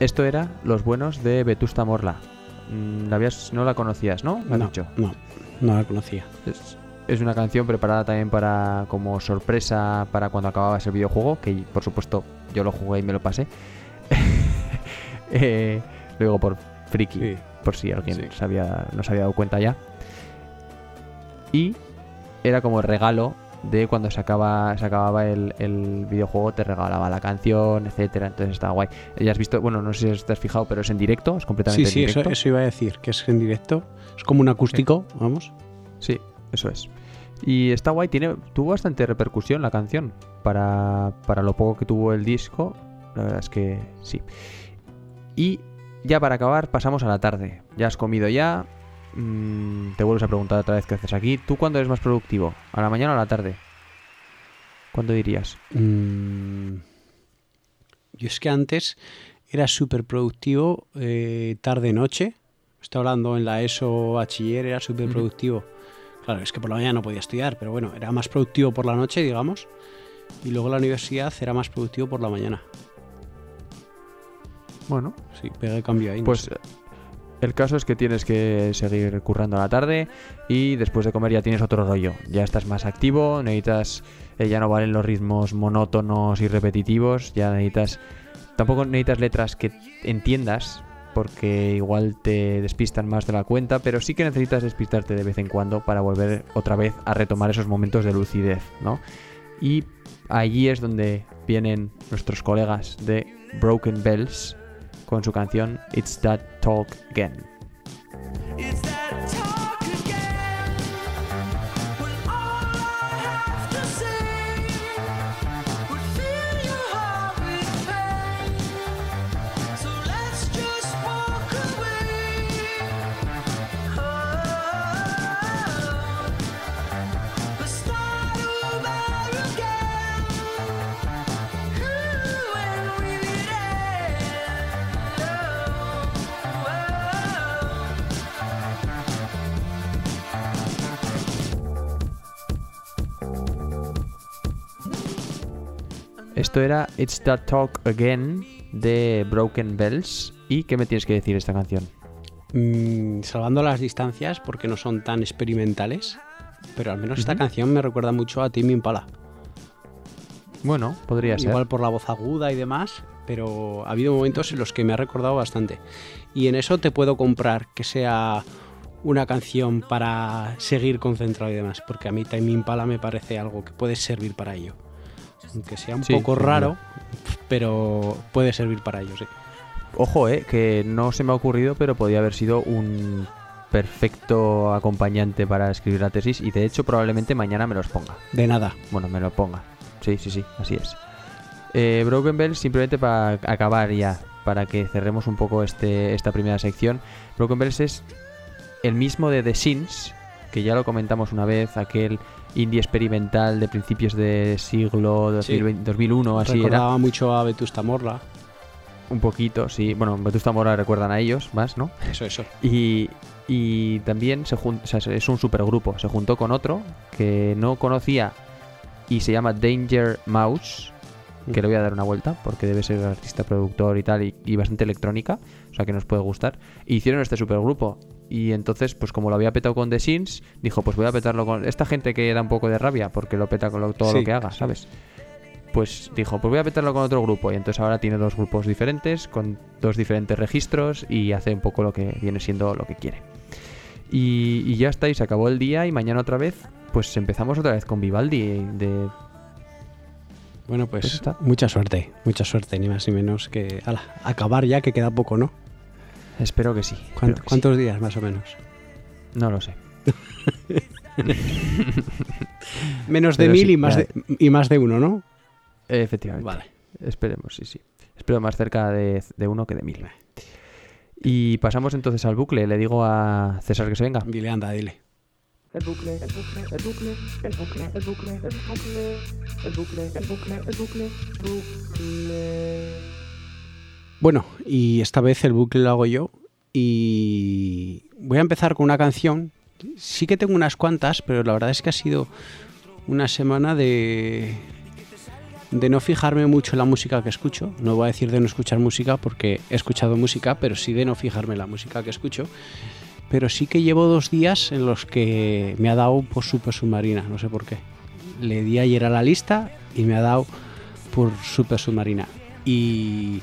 Esto era Los Buenos de Vetusta Morla. Mm, La habías, no la conocías, ¿no? Me has no, dicho. no, no la conocía. Es, es una canción preparada también para como sorpresa para cuando acababas el videojuego, que por supuesto yo lo jugué y me lo pasé. Eh, luego por friki, Sí. por si alguien Sí. se había- no se había dado cuenta ya. Y era como regalo de cuando se, acaba, se acababa el, el videojuego, te regalaba la canción, etcétera. Entonces estaba guay. Ya has visto, bueno, no sé si te has fijado, pero es en directo, es completamente Sí, sí, en directo. eso iba a decir, que es en directo. Es como un acústico, vamos. Sí, eso es. Y está guay, tiene, tuvo bastante repercusión la canción. Para, para lo poco que tuvo el disco, la verdad es que sí. Y ya para acabar, pasamos a la tarde. Ya has comido ya. Mm, te vuelves a preguntar otra vez qué haces aquí. ¿Tú cuándo eres más productivo? ¿A la mañana o a la tarde? ¿Cuándo dirías? Mm, yo es que antes era súper productivo eh, tarde-noche. Estoy hablando en la ESO bachiller, era súper productivo. Claro, es que por la mañana no podía estudiar, pero bueno, era más productivo por la noche, digamos. Y luego la universidad era más productivo por la mañana. Bueno, Sí, pegué cambio ahí. no Pues sé. El caso es que tienes que seguir currando a la tarde y después de comer ya tienes otro rollo. Ya estás más activo, necesitas, eh, ya no valen los ritmos monótonos y repetitivos, ya necesitas, tampoco necesitas letras que entiendas porque igual te despistan más de la cuenta, pero sí que necesitas despistarte de vez en cuando para volver otra vez a retomar esos momentos de lucidez, ¿no? Y allí es donde vienen nuestros colegas de Broken Bells con su canción It's That Talk Again. Esto era It's That Talk Again de Broken Bells. ¿Y qué me tienes que decir de esta canción? Mm, salvando las distancias porque no son tan experimentales, pero al menos esta Ujú. canción me recuerda mucho a Timmy Impala. Bueno, podría ser. Igual por la voz aguda y demás, pero ha habido momentos en los que me ha recordado bastante. Y en eso te puedo comprar que sea una canción para seguir concentrado y demás, porque a mí Time Impala me parece algo que puede servir para ello. Aunque sea un Sí, poco raro, pero puede servir para ello, sí. Ojo, eh, que no se me ha ocurrido, pero podía haber sido un perfecto acompañante para escribir la tesis y de hecho probablemente mañana me los ponga. De nada. Bueno, me lo ponga. Sí, sí, sí, así es. Eh, Broken Bell, simplemente para acabar ya, para que cerremos un poco este, esta primera sección. Broken Bells es el mismo de The Sins, que ya lo comentamos una vez, aquel indie experimental de principios de siglo 2020 2001, así era. Recordaba mucho a Vetusta Morla. Un poquito, sí. Bueno, Vetusta Mora recuerdan a ellos más, ¿no? Eso, eso. Y, y también se jun- o sea, es un supergrupo. Se juntó con otro que no conocía y se llama Danger Mouse. Que le voy a dar una vuelta porque debe ser artista, productor y tal, y, y bastante electrónica. O sea que nos puede gustar. Y hicieron este supergrupo. Y entonces, pues como lo había petado con The Sims, dijo: Pues voy a petarlo con esta gente que da un poco de rabia porque lo peta con lo- todo Sí, lo que haga. ¿sabes? Pues dijo: Pues voy a petarlo con otro grupo. Y entonces ahora tiene dos grupos diferentes, con dos diferentes registros, y hace un poco lo que viene siendo lo que quiere. Y, y ya está, y se acabó el día, y mañana otra vez, pues empezamos otra vez con Vivaldi de Bueno, Pues pues mucha suerte, mucha suerte, ni más ni menos que ala, acabar ya, que queda poco, ¿no? Espero que sí. espero ¿Cuánt- que sí. ¿Cuántos días más o menos? No lo sé. Menos de Pero mil sí, y, más de, y más de uno, ¿no? Efectivamente. Vale. Esperemos, sí, sí. Espero más cerca de, de uno que de mil. Y pasamos entonces al bucle. Le digo a César que se venga. Dile, anda, dile. El bucle, el bucle, el bucle, el bucle, el bucle, el bucle, el bucle, el bucle, el bucle, bucle. Bueno, y esta vez el bucle lo hago yo. Y voy a empezar con una canción. Sí que tengo unas cuantas, pero la verdad es que ha sido una semana de, de no fijarme mucho en la música que escucho. No voy a decir de no escuchar música porque he escuchado música, pero sí de no fijarme en la música que escucho. Pero sí que llevo dos días en los que me ha dado por Super Submarina, no sé por qué. Le di ayer a la lista y me ha dado por Super Submarina. Y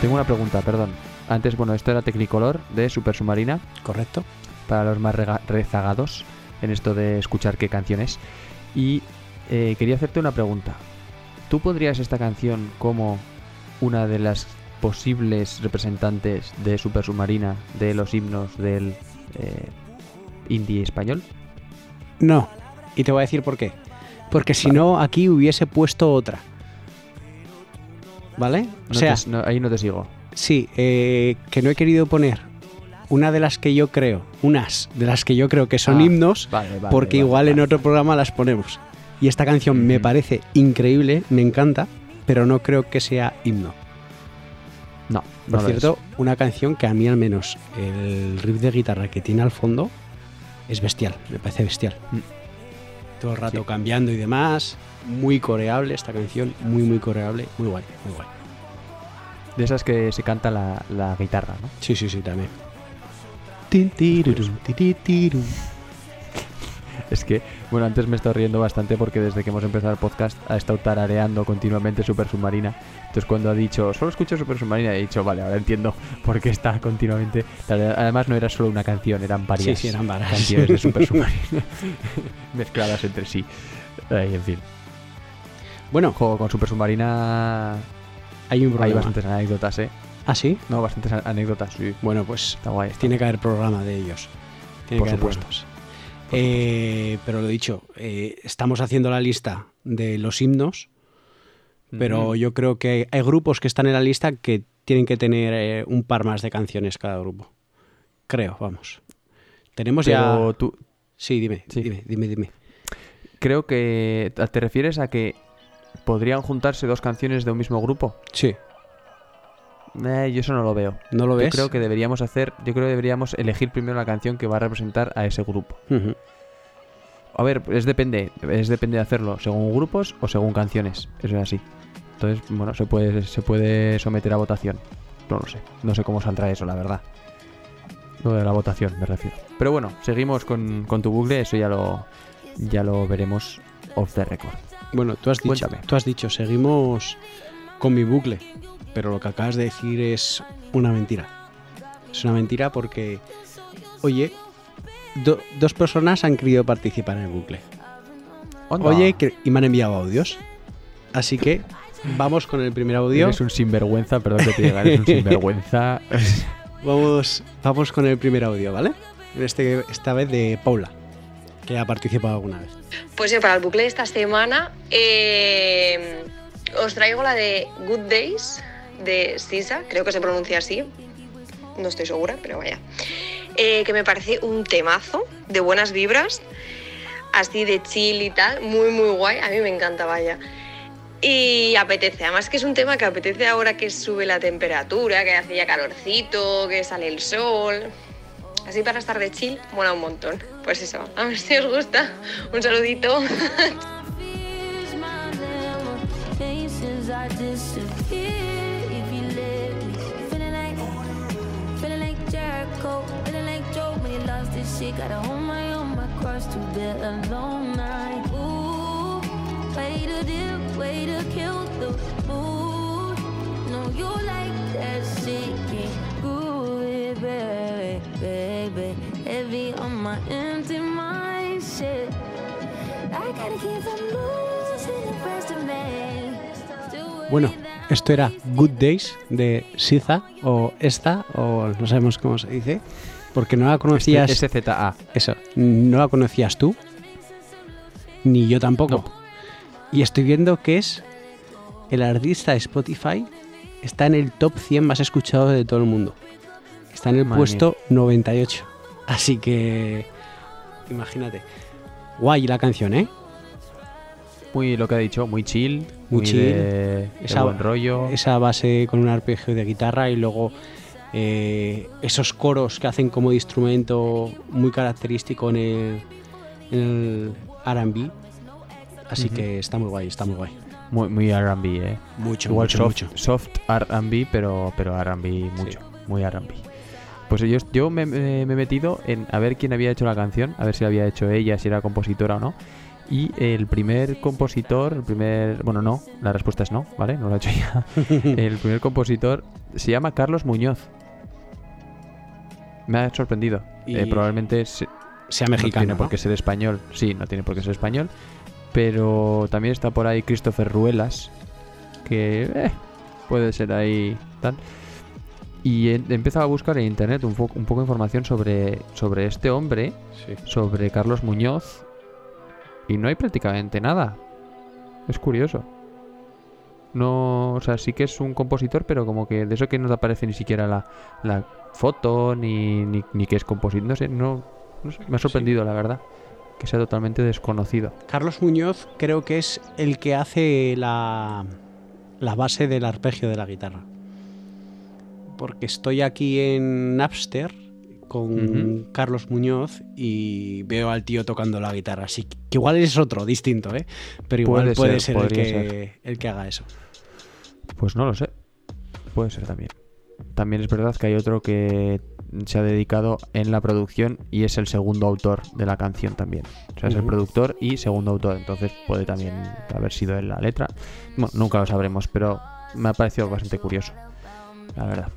Tengo una pregunta, perdón. Antes, bueno, esto era Technicolor de Super Submarina. ¿Correcto? Para los más rezagados en esto de escuchar qué canción es. Y eh, quería hacerte una pregunta. ¿Tú pondrías esta canción como una de las posibles representantes de Super Submarina, de los himnos del eh, indie español? No. Y te voy a decir por qué. Porque si no, aquí hubiese puesto otra. ¿Vale? O sea, te- no- ahí no te sigo. sí, eh, que no he querido poner una de las que yo creo, unas de las que yo creo que son Ah, himnos, vale, vale, porque igual en otro programa las ponemos. Y esta canción me parece increíble, me encanta, pero no creo que sea himno. No, Por no cierto, una canción que a mí al menos el riff de guitarra que tiene al fondo es bestial, me parece bestial. Mm. Todo el rato Sí. cambiando y demás, muy coreable esta canción, muy muy coreable, muy guay, muy guay. De esas que se canta la, la guitarra, ¿no? Sí, sí, sí, también. Es que, bueno, antes me he estado riendo bastante porque desde que hemos empezado el podcast ha estado tarareando continuamente Super Submarina. Entonces cuando ha dicho, solo escucho Super Submarina, he dicho, vale, ahora entiendo por qué está continuamente tarareando. Además no era solo una canción, eran varias Sí, sí, eran varias. canciones de Super Submarina mezcladas entre sí. Ay, en fin. Bueno, Juego con Super Submarina hay un hay problema. bastantes anécdotas, ¿eh? ¿Ah, sí? No, bastantes anécdotas, sí. Bueno, pues Está guay. está tiene que haber programa de ellos. Tiene Por que supuesto. Eh, pero lo dicho, eh, estamos haciendo la lista de los himnos, pero yo creo que hay grupos que están en la lista que tienen que tener eh, un par más de canciones cada grupo. Creo, vamos. Tenemos Pero ya... tú, Sí, dime, Sí. dime, dime, dime. creo que te refieres a que podrían juntarse dos canciones de un mismo grupo. Sí, Eh, yo eso no lo veo. ¿no lo ves? Yo creo que deberíamos hacer, yo creo que deberíamos elegir primero la canción que va a representar a ese grupo. A ver, es depende, es depende de hacerlo, según grupos o según canciones, eso es así. Entonces, bueno, se puede, se puede someter a votación. No lo sé, no sé cómo saldrá eso, la verdad. Lo de la votación, me refiero. Pero bueno, seguimos con, con tu bucle, eso ya lo, ya lo veremos off the record. Bueno, tú has dicho, Cuéntame. tú has dicho, seguimos con mi bucle, pero lo que acabas de decir es una mentira. Es una mentira porque, oye, do- dos personas han querido participar en el bucle. Onda. Oye, que- y me han enviado audios. Así que vamos con el primer audio. Eres un sinvergüenza, perdón que te diga, eres un sinvergüenza. Vamos, vamos con el primer audio, ¿vale? Este, esta vez de Paula, que ha participado alguna vez. Pues yo para el bucle de esta semana eh, os traigo la de Good Days de Sisa, creo que se pronuncia así, no estoy segura, pero vaya. Eh, que me parece un temazo de buenas vibras, así de chill y tal, muy muy guay, a mí me encanta, vaya. Y apetece, además que es un tema que apetece ahora que sube la temperatura, que hace ya calorcito, que sale el sol. Así para estar de chill, mola un montón. Pues eso, a ver si os gusta. Un saludito. Bueno, esto era Good Days de Siza o esta, o no sabemos cómo se dice, porque no la conocías. Este- SZA. Eso, no la conocías tú, ni yo tampoco. Y estoy viendo que es el artista de Spotify, está en el top 100 más escuchado de todo el mundo. Está en el Madre puesto 98. Así que, imagínate. Guay la canción, ¿eh? Muy lo que ha dicho, muy chill, Muy muy, chill. de, de Esa- buen rollo. esa base con un arpegio de guitarra y luego eh, esos coros que hacen como de instrumento muy característico en el, en el R&B. Así que está muy guay, está muy guay. Muy, muy R&B, eh. Mucho, Igual mucho, soft, mucho. soft R&B, pero, pero R&B mucho, muy R&B. Pues yo, yo me, me- me he metido en a ver quién había hecho la canción, a ver si la había hecho ella, si era compositora o no. Y el primer compositor, el primer... Bueno, no, la respuesta es no, ¿vale? No lo ha hecho ella. el primer compositor se llama Carlos Muñoz. Me ha sorprendido. Y Eh, probablemente se- sea no mexicano, tiene por ¿no? qué ser español. Sí, no tiene por qué ser español. Pero también está por ahí Christopher Ruelas, que eh, puede ser ahí tal. Y he he empezado a buscar en internet un, poco de información sobre, sobre este hombre, sobre Carlos Muñoz, y no hay prácticamente nada. Es curioso. No, o sea, sí que es un compositor, pero como que de eso que no te aparece ni siquiera la, la foto, ni, ni, ni que es compositor. No sé, no, no sé, me ha sorprendido, la verdad, que sea totalmente desconocido. Carlos Muñoz creo que es el que hace la, la base del arpegio de la guitarra. Porque estoy aquí en Napster con. Carlos Muñoz y veo al tío tocando la guitarra. Así que igual es otro, distinto, ¿eh? Pero igual Puede puede, ser, ser, el, que, ser. el que haga eso. Pues no lo sé. Puede ser también. También es verdad que hay otro que se ha dedicado en la producción y es el segundo autor de la canción también. O sea, es el productor y segundo autor. Entonces puede también haber sido en la letra. Bueno, nunca lo sabremos, pero me ha parecido bastante curioso. La verdad.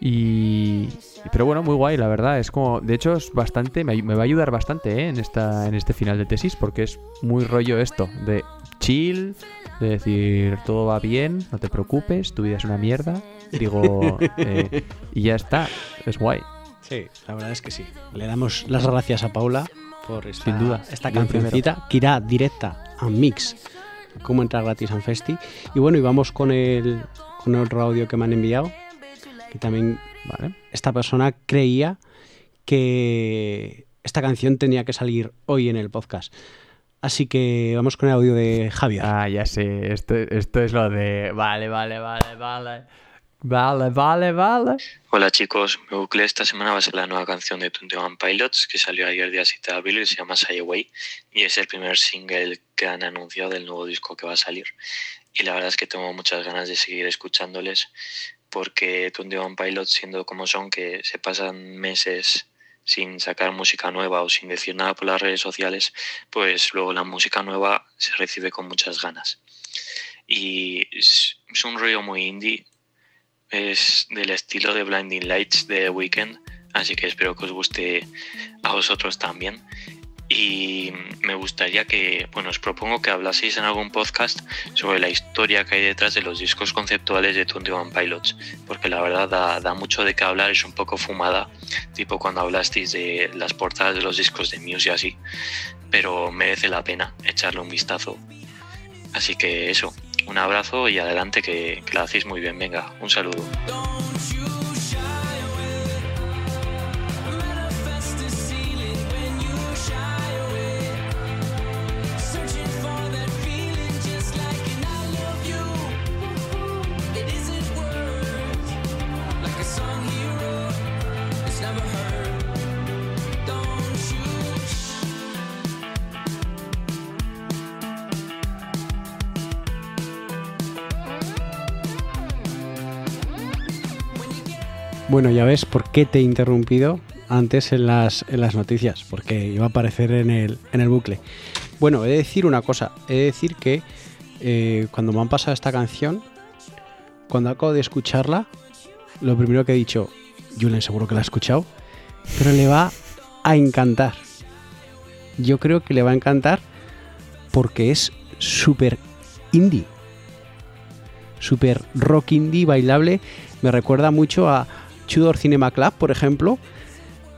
Y. Pero bueno, muy guay, la verdad. Es como. De hecho, es bastante. Me, me va a ayudar bastante ¿eh? en, esta, en este final de tesis. Porque es muy rollo esto. De chill. De decir todo va bien. No te preocupes. Tu vida es una mierda. Digo, eh, y ya está, es guay. Sí, la verdad es que sí. Le damos las gracias a Paula por esta, Sin duda, esta cancioncita que irá directa a Mix, como entrar gratis a Festi. Y bueno, y vamos con el, con el otro audio que me han enviado, que también Vale. esta persona creía que esta canción tenía que salir hoy en el podcast. Así que vamos con el audio de Javier. Ah, ya sé, esto, esto es lo de... Vale, vale, vale, vale. Vale, vale, vale. Hola chicos, mi bucle esta semana va a ser la nueva canción de 21 Pilots que salió ayer día 7 de abril y se llama Shy Away y es el primer single que han anunciado del nuevo disco que va a salir. Y la verdad es que tengo muchas ganas de seguir escuchándoles porque 21 Pilots siendo como son que se pasan meses sin sacar música nueva o sin decir nada por las redes sociales pues luego la música nueva se recibe con muchas ganas. Y es un rollo muy indie es del estilo de Blinding Lights de The Weeknd, así que espero que os guste a vosotros también. Y me gustaría que, bueno, os propongo que hablaseis en algún podcast sobre la historia que hay detrás de los discos conceptuales de 21 Pilots, porque la verdad da, da mucho de qué hablar, es un poco fumada, tipo cuando hablasteis de las portadas de los discos de Muse y así, pero merece la pena echarle un vistazo. Así que eso, un abrazo y adelante que, la hacéis muy bien. Venga, un saludo. Bueno, ya ves por qué te he interrumpido antes en las, en las noticias, porque iba a aparecer en el, en el bucle. Bueno, he de decir una cosa, he de decir que eh, cuando me han pasado esta canción, cuando acabo de escucharla, lo primero que he dicho, Julen seguro que la ha escuchado, pero le va a encantar. Yo creo que le va a encantar porque es súper indie. Súper rock indie, bailable. Me recuerda mucho a Tudor Cinema Club, por ejemplo.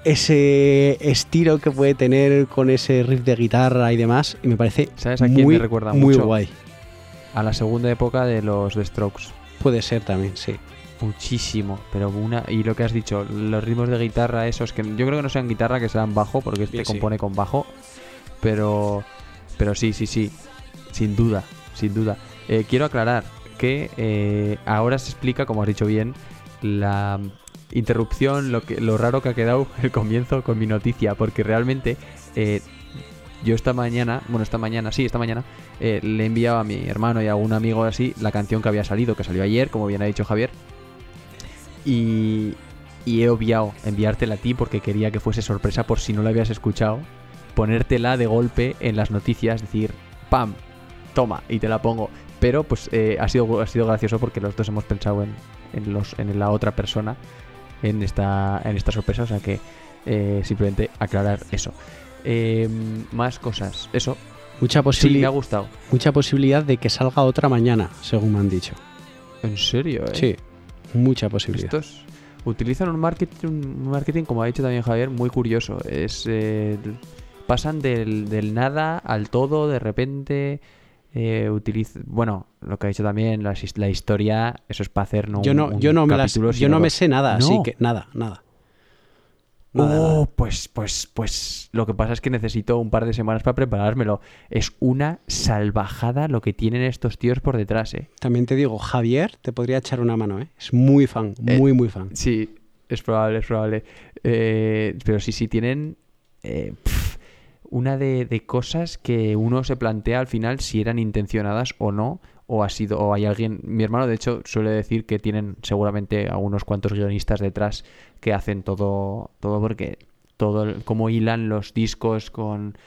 Ese estilo que puede tener con ese riff de guitarra y demás. Y me parece ¿Sabes a quién muy, me recuerda muy mucho? guay. A la segunda época de los The Strokes. Puede ser también, sí. Muchísimo, pero una. Y lo que has dicho, los ritmos de guitarra, esos que yo creo que no sean guitarra, que sean bajo, porque este Sí, sí. compone con bajo. Pero. Pero sí, sí, sí. Sin duda, sin duda. Eh, quiero aclarar que eh, ahora se explica, como has dicho bien, la interrupción, lo, que, lo raro que ha quedado el comienzo con mi noticia, porque realmente eh, yo esta mañana, bueno, esta mañana, sí, esta mañana, eh, le he enviado a mi hermano y a algún amigo así la canción que había salido, que salió ayer, como bien ha dicho Javier, y, y he obviado enviártela a ti porque quería que fuese sorpresa por si no la habías escuchado, ponértela de golpe en las noticias, decir, ¡pam! Toma, y te la pongo. Pero pues eh, ha, sido, ha sido gracioso porque los dos hemos pensado en, en, los, en la otra persona en esta, en esta sorpresa, o sea que eh, simplemente aclarar eso. Eh, más cosas, eso. Mucha, Sí, me ha gustado. mucha posibilidad de que salga otra mañana, según me han dicho. ¿En serio? eh? Sí, mucha posibilidad. Estos utilizan un marketing, un marketing, como ha dicho también Javier, muy curioso. Es eh, pasan del, del nada al todo, de repente. Eh, bueno, lo que ha dicho también, la, his- la historia, eso es para hacer no yo no, un yo no, me, las- yo no me sé nada, así que nada, nada. Nada, oh, nada. pues, pues, pues lo que pasa es que necesito un par de semanas para preparármelo. Es una salvajada lo que tienen estos tíos por detrás, eh. También te digo, Javier te podría echar una mano, ¿eh? Es muy fan, Eh, muy, muy fan. Sí, es probable, es probable. Eh, pero sí, sí, tienen eh, una de, de cosas que uno se plantea al final si eran intencionadas o no, o ha sido, o hay alguien. Mi hermano, de hecho, suele decir que tienen seguramente a unos cuantos guionistas detrás que hacen todo, todo porque todo el- cómo hilan los discos con,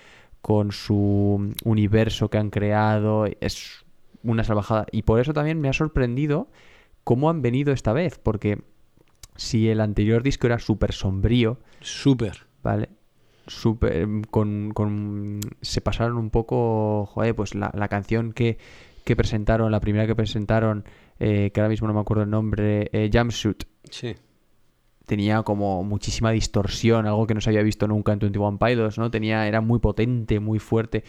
con su universo que han creado es una salvajada. Y por eso también me ha sorprendido cómo han venido esta vez, porque si el anterior disco era súper sombrío, Súper. ¿vale? Súper, con, con- se pasaron un poco, joder, pues la, la canción que, que presentaron, la primera que presentaron, eh, que ahora mismo no me acuerdo el nombre, eh, Jumpsuit, Sí. tenía como muchísima distorsión, algo que no se había visto nunca en 21 Pilots, ¿no? Tenía, era muy potente, muy fuerte.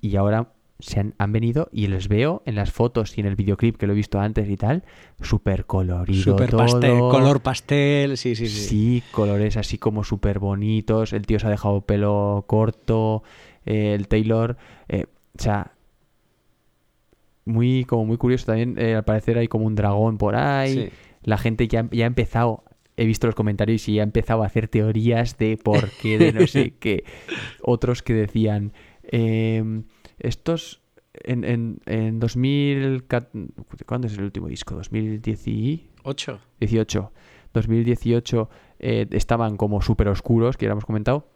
Y ahora se han, han venido y les veo en las fotos y en el videoclip que lo he visto antes y tal, súper colorido Super todo. pastel, color pastel, sí, sí, sí. Sí, colores así como súper bonitos. El tío se ha dejado pelo corto. eh, el Taylor. eh, o sea. Muy, como muy curioso también. eh, al parecer hay como un dragón por ahí. Sí. La gente ya, ya ha empezado. He visto los comentarios y ya ha empezado a hacer teorías de por qué, de no sé qué. Otros que decían. eh, estos. En, en, en 2000. ¿Cuándo es el último disco? ¿2010? Ocho. 18. 2018 eh, estaban como súper oscuros, que ya hemos comentado.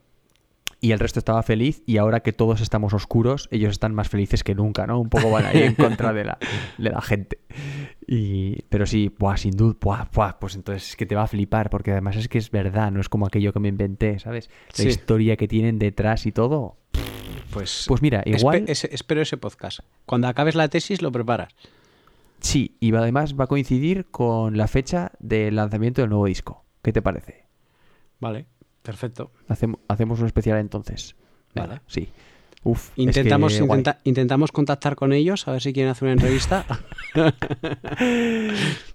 Y el resto estaba feliz. Y ahora que todos estamos oscuros, ellos están más felices que nunca, ¿no? Un poco van ahí en contra de la, de la gente. Y, pero sí, buah, sin duda, buah, buah, pues entonces es que te va a flipar, porque además es que es verdad, no es como aquello que me inventé, ¿sabes? La Sí. historia que tienen detrás y todo. Pues, Pues mira, espe- igual. espero ese podcast. Cuando acabes la tesis lo preparas. Sí, y además va a coincidir con la fecha del lanzamiento del nuevo disco. ¿Qué te parece? Vale, perfecto. Hacem- hacemos un especial entonces. Vale. Sí. Uf, es Intentamos, guay. intenta- intentamos contactar con ellos a ver si quieren hacer una entrevista.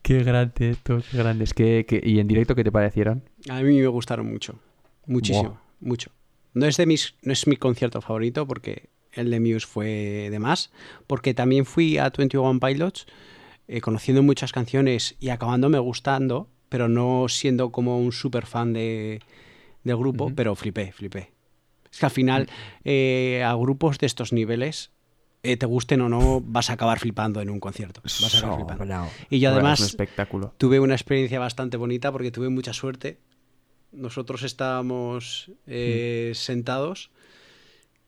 Qué grande esto, qué grandes. ¿Qué, qué- ¿Y en directo qué te parecieron? A mí me gustaron mucho. Muchísimo, mucho. No es de mis, no es mi concierto favorito porque el de Muse fue de más. Porque también fui a 21 Pilots eh, conociendo muchas canciones y acabándome gustando, pero no siendo como un super fan de, del grupo, pero flipé, flipé. Es que al final, eh, a grupos de estos niveles, eh, te gusten o no, vas a acabar flipando en un concierto. Vas a acabar flipando. Y yo Bueno, además es un espectáculo. tuve una experiencia bastante bonita porque tuve mucha suerte. Nosotros estábamos eh, mm. sentados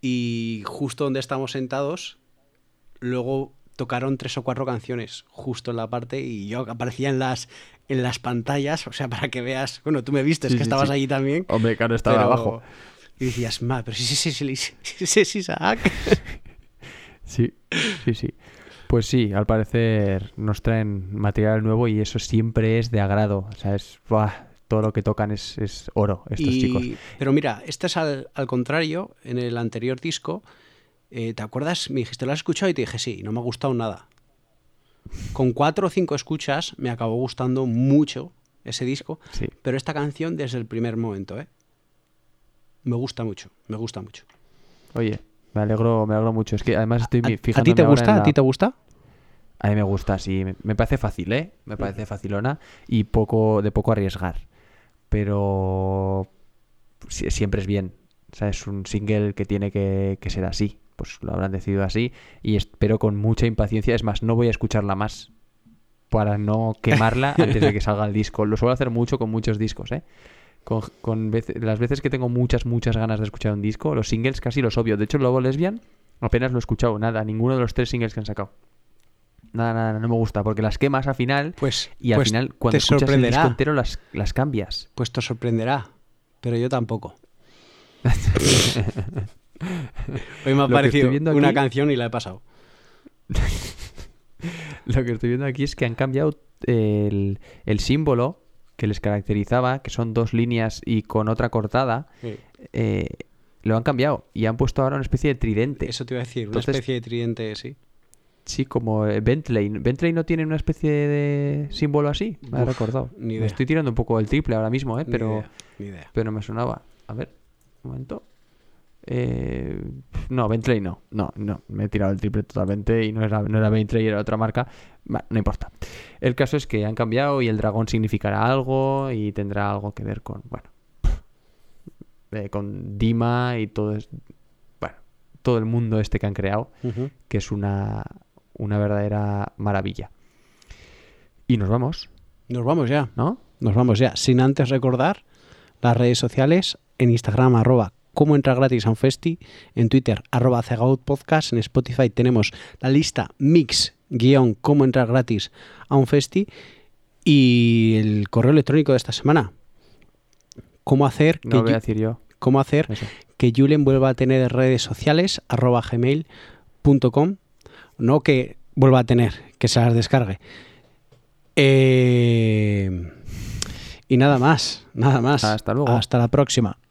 y justo donde estábamos sentados, luego tocaron tres o cuatro canciones justo en la parte y yo aparecía en las, en las pantallas, o sea, para que veas, bueno, tú me viste, que estabas allí también. Hombre, claro, estaba abajo. Y decías, ma, pero sí, sí, sí, sí, sí, sí, Isaac. Sí, sí, sí. Pues sí, al parecer nos traen material nuevo y eso siempre es de agrado. O sea, es, buah, todo lo que tocan es, es oro, estos Y- chicos. Pero mira, este es al, al contrario, en el anterior disco, eh, ¿te acuerdas? Me dijiste, ¿lo has escuchado? Y te dije, sí, no me ha gustado nada. Con cuatro o cinco escuchas me acabó gustando mucho ese disco, Sí. pero esta canción desde el primer momento, ¿eh? Me gusta mucho, me gusta mucho. Oye, me alegro, me alegro mucho. Es que además estoy ¿A, mi- a ti te gusta? ¿A ti te gusta? A mí me gusta, sí. Me, me parece fácil, ¿eh? Me parece facilona y poco de poco arriesgar. Pero si- siempre es bien. O sea, es un single que tiene que, que ser así. Pues lo habrán decidido así. Y espero con mucha impaciencia. Es más, no voy a escucharla más para no quemarla antes de que salga el disco. Lo suelo hacer mucho con muchos discos, ¿eh? Con, con las veces que tengo muchas, muchas ganas de escuchar un disco, los singles casi los obvio. De hecho, Lobo Lesbian apenas lo he escuchado, nada, ninguno de los tres singles que han sacado. Nada, nada, no me gusta, porque las quemas al final Pues, y al pues final cuando te escuchas el disco entero las, las cambias. Pues te sorprenderá, pero yo tampoco. Hoy me ha parecido una aquí- canción y la he pasado. Lo que estoy viendo aquí es que han cambiado el, el símbolo que les caracterizaba, que son dos líneas y con otra cortada, eh, lo han cambiado y han puesto ahora una especie de tridente. Eso te iba a decir, Entonces- una especie de tridente, sí. Sí, como eh, Bentley. ¿Bentley no tiene una especie de símbolo así? Me ha Uf, recordado. ni Me idea. estoy tirando un poco el triple ahora mismo, ¿eh? Ni Pero, idea, ni idea. pero me sonaba. A ver, un momento. Eh, no, Bentley no. No, no. Me he tirado el triple totalmente y no era, no era Bentley, era otra marca. Bah, no importa. El caso es que han cambiado y el dragón significará algo y tendrá algo que ver con, bueno, eh, con Dima y todo, es, bueno, todo el mundo este que han creado que es una, una verdadera maravilla. Y nos vamos, Nos vamos ya. ¿no? Nos vamos ya. Sin antes recordar las redes sociales en Instagram arroba como entra gratis a un festi, en Twitter arroba podcast, en Spotify tenemos la lista mix guion cómo entrar gratis a un festi y el correo electrónico de esta semana. ¿Cómo hacer que, No voy a Yu- decir yo. cómo hacer Eso. que Julen vuelva a tener redes sociales arroba gmail.com no que vuelva a tener, que se las descargue. Eh, y nada más, nada más. Hasta luego. Hasta la próxima.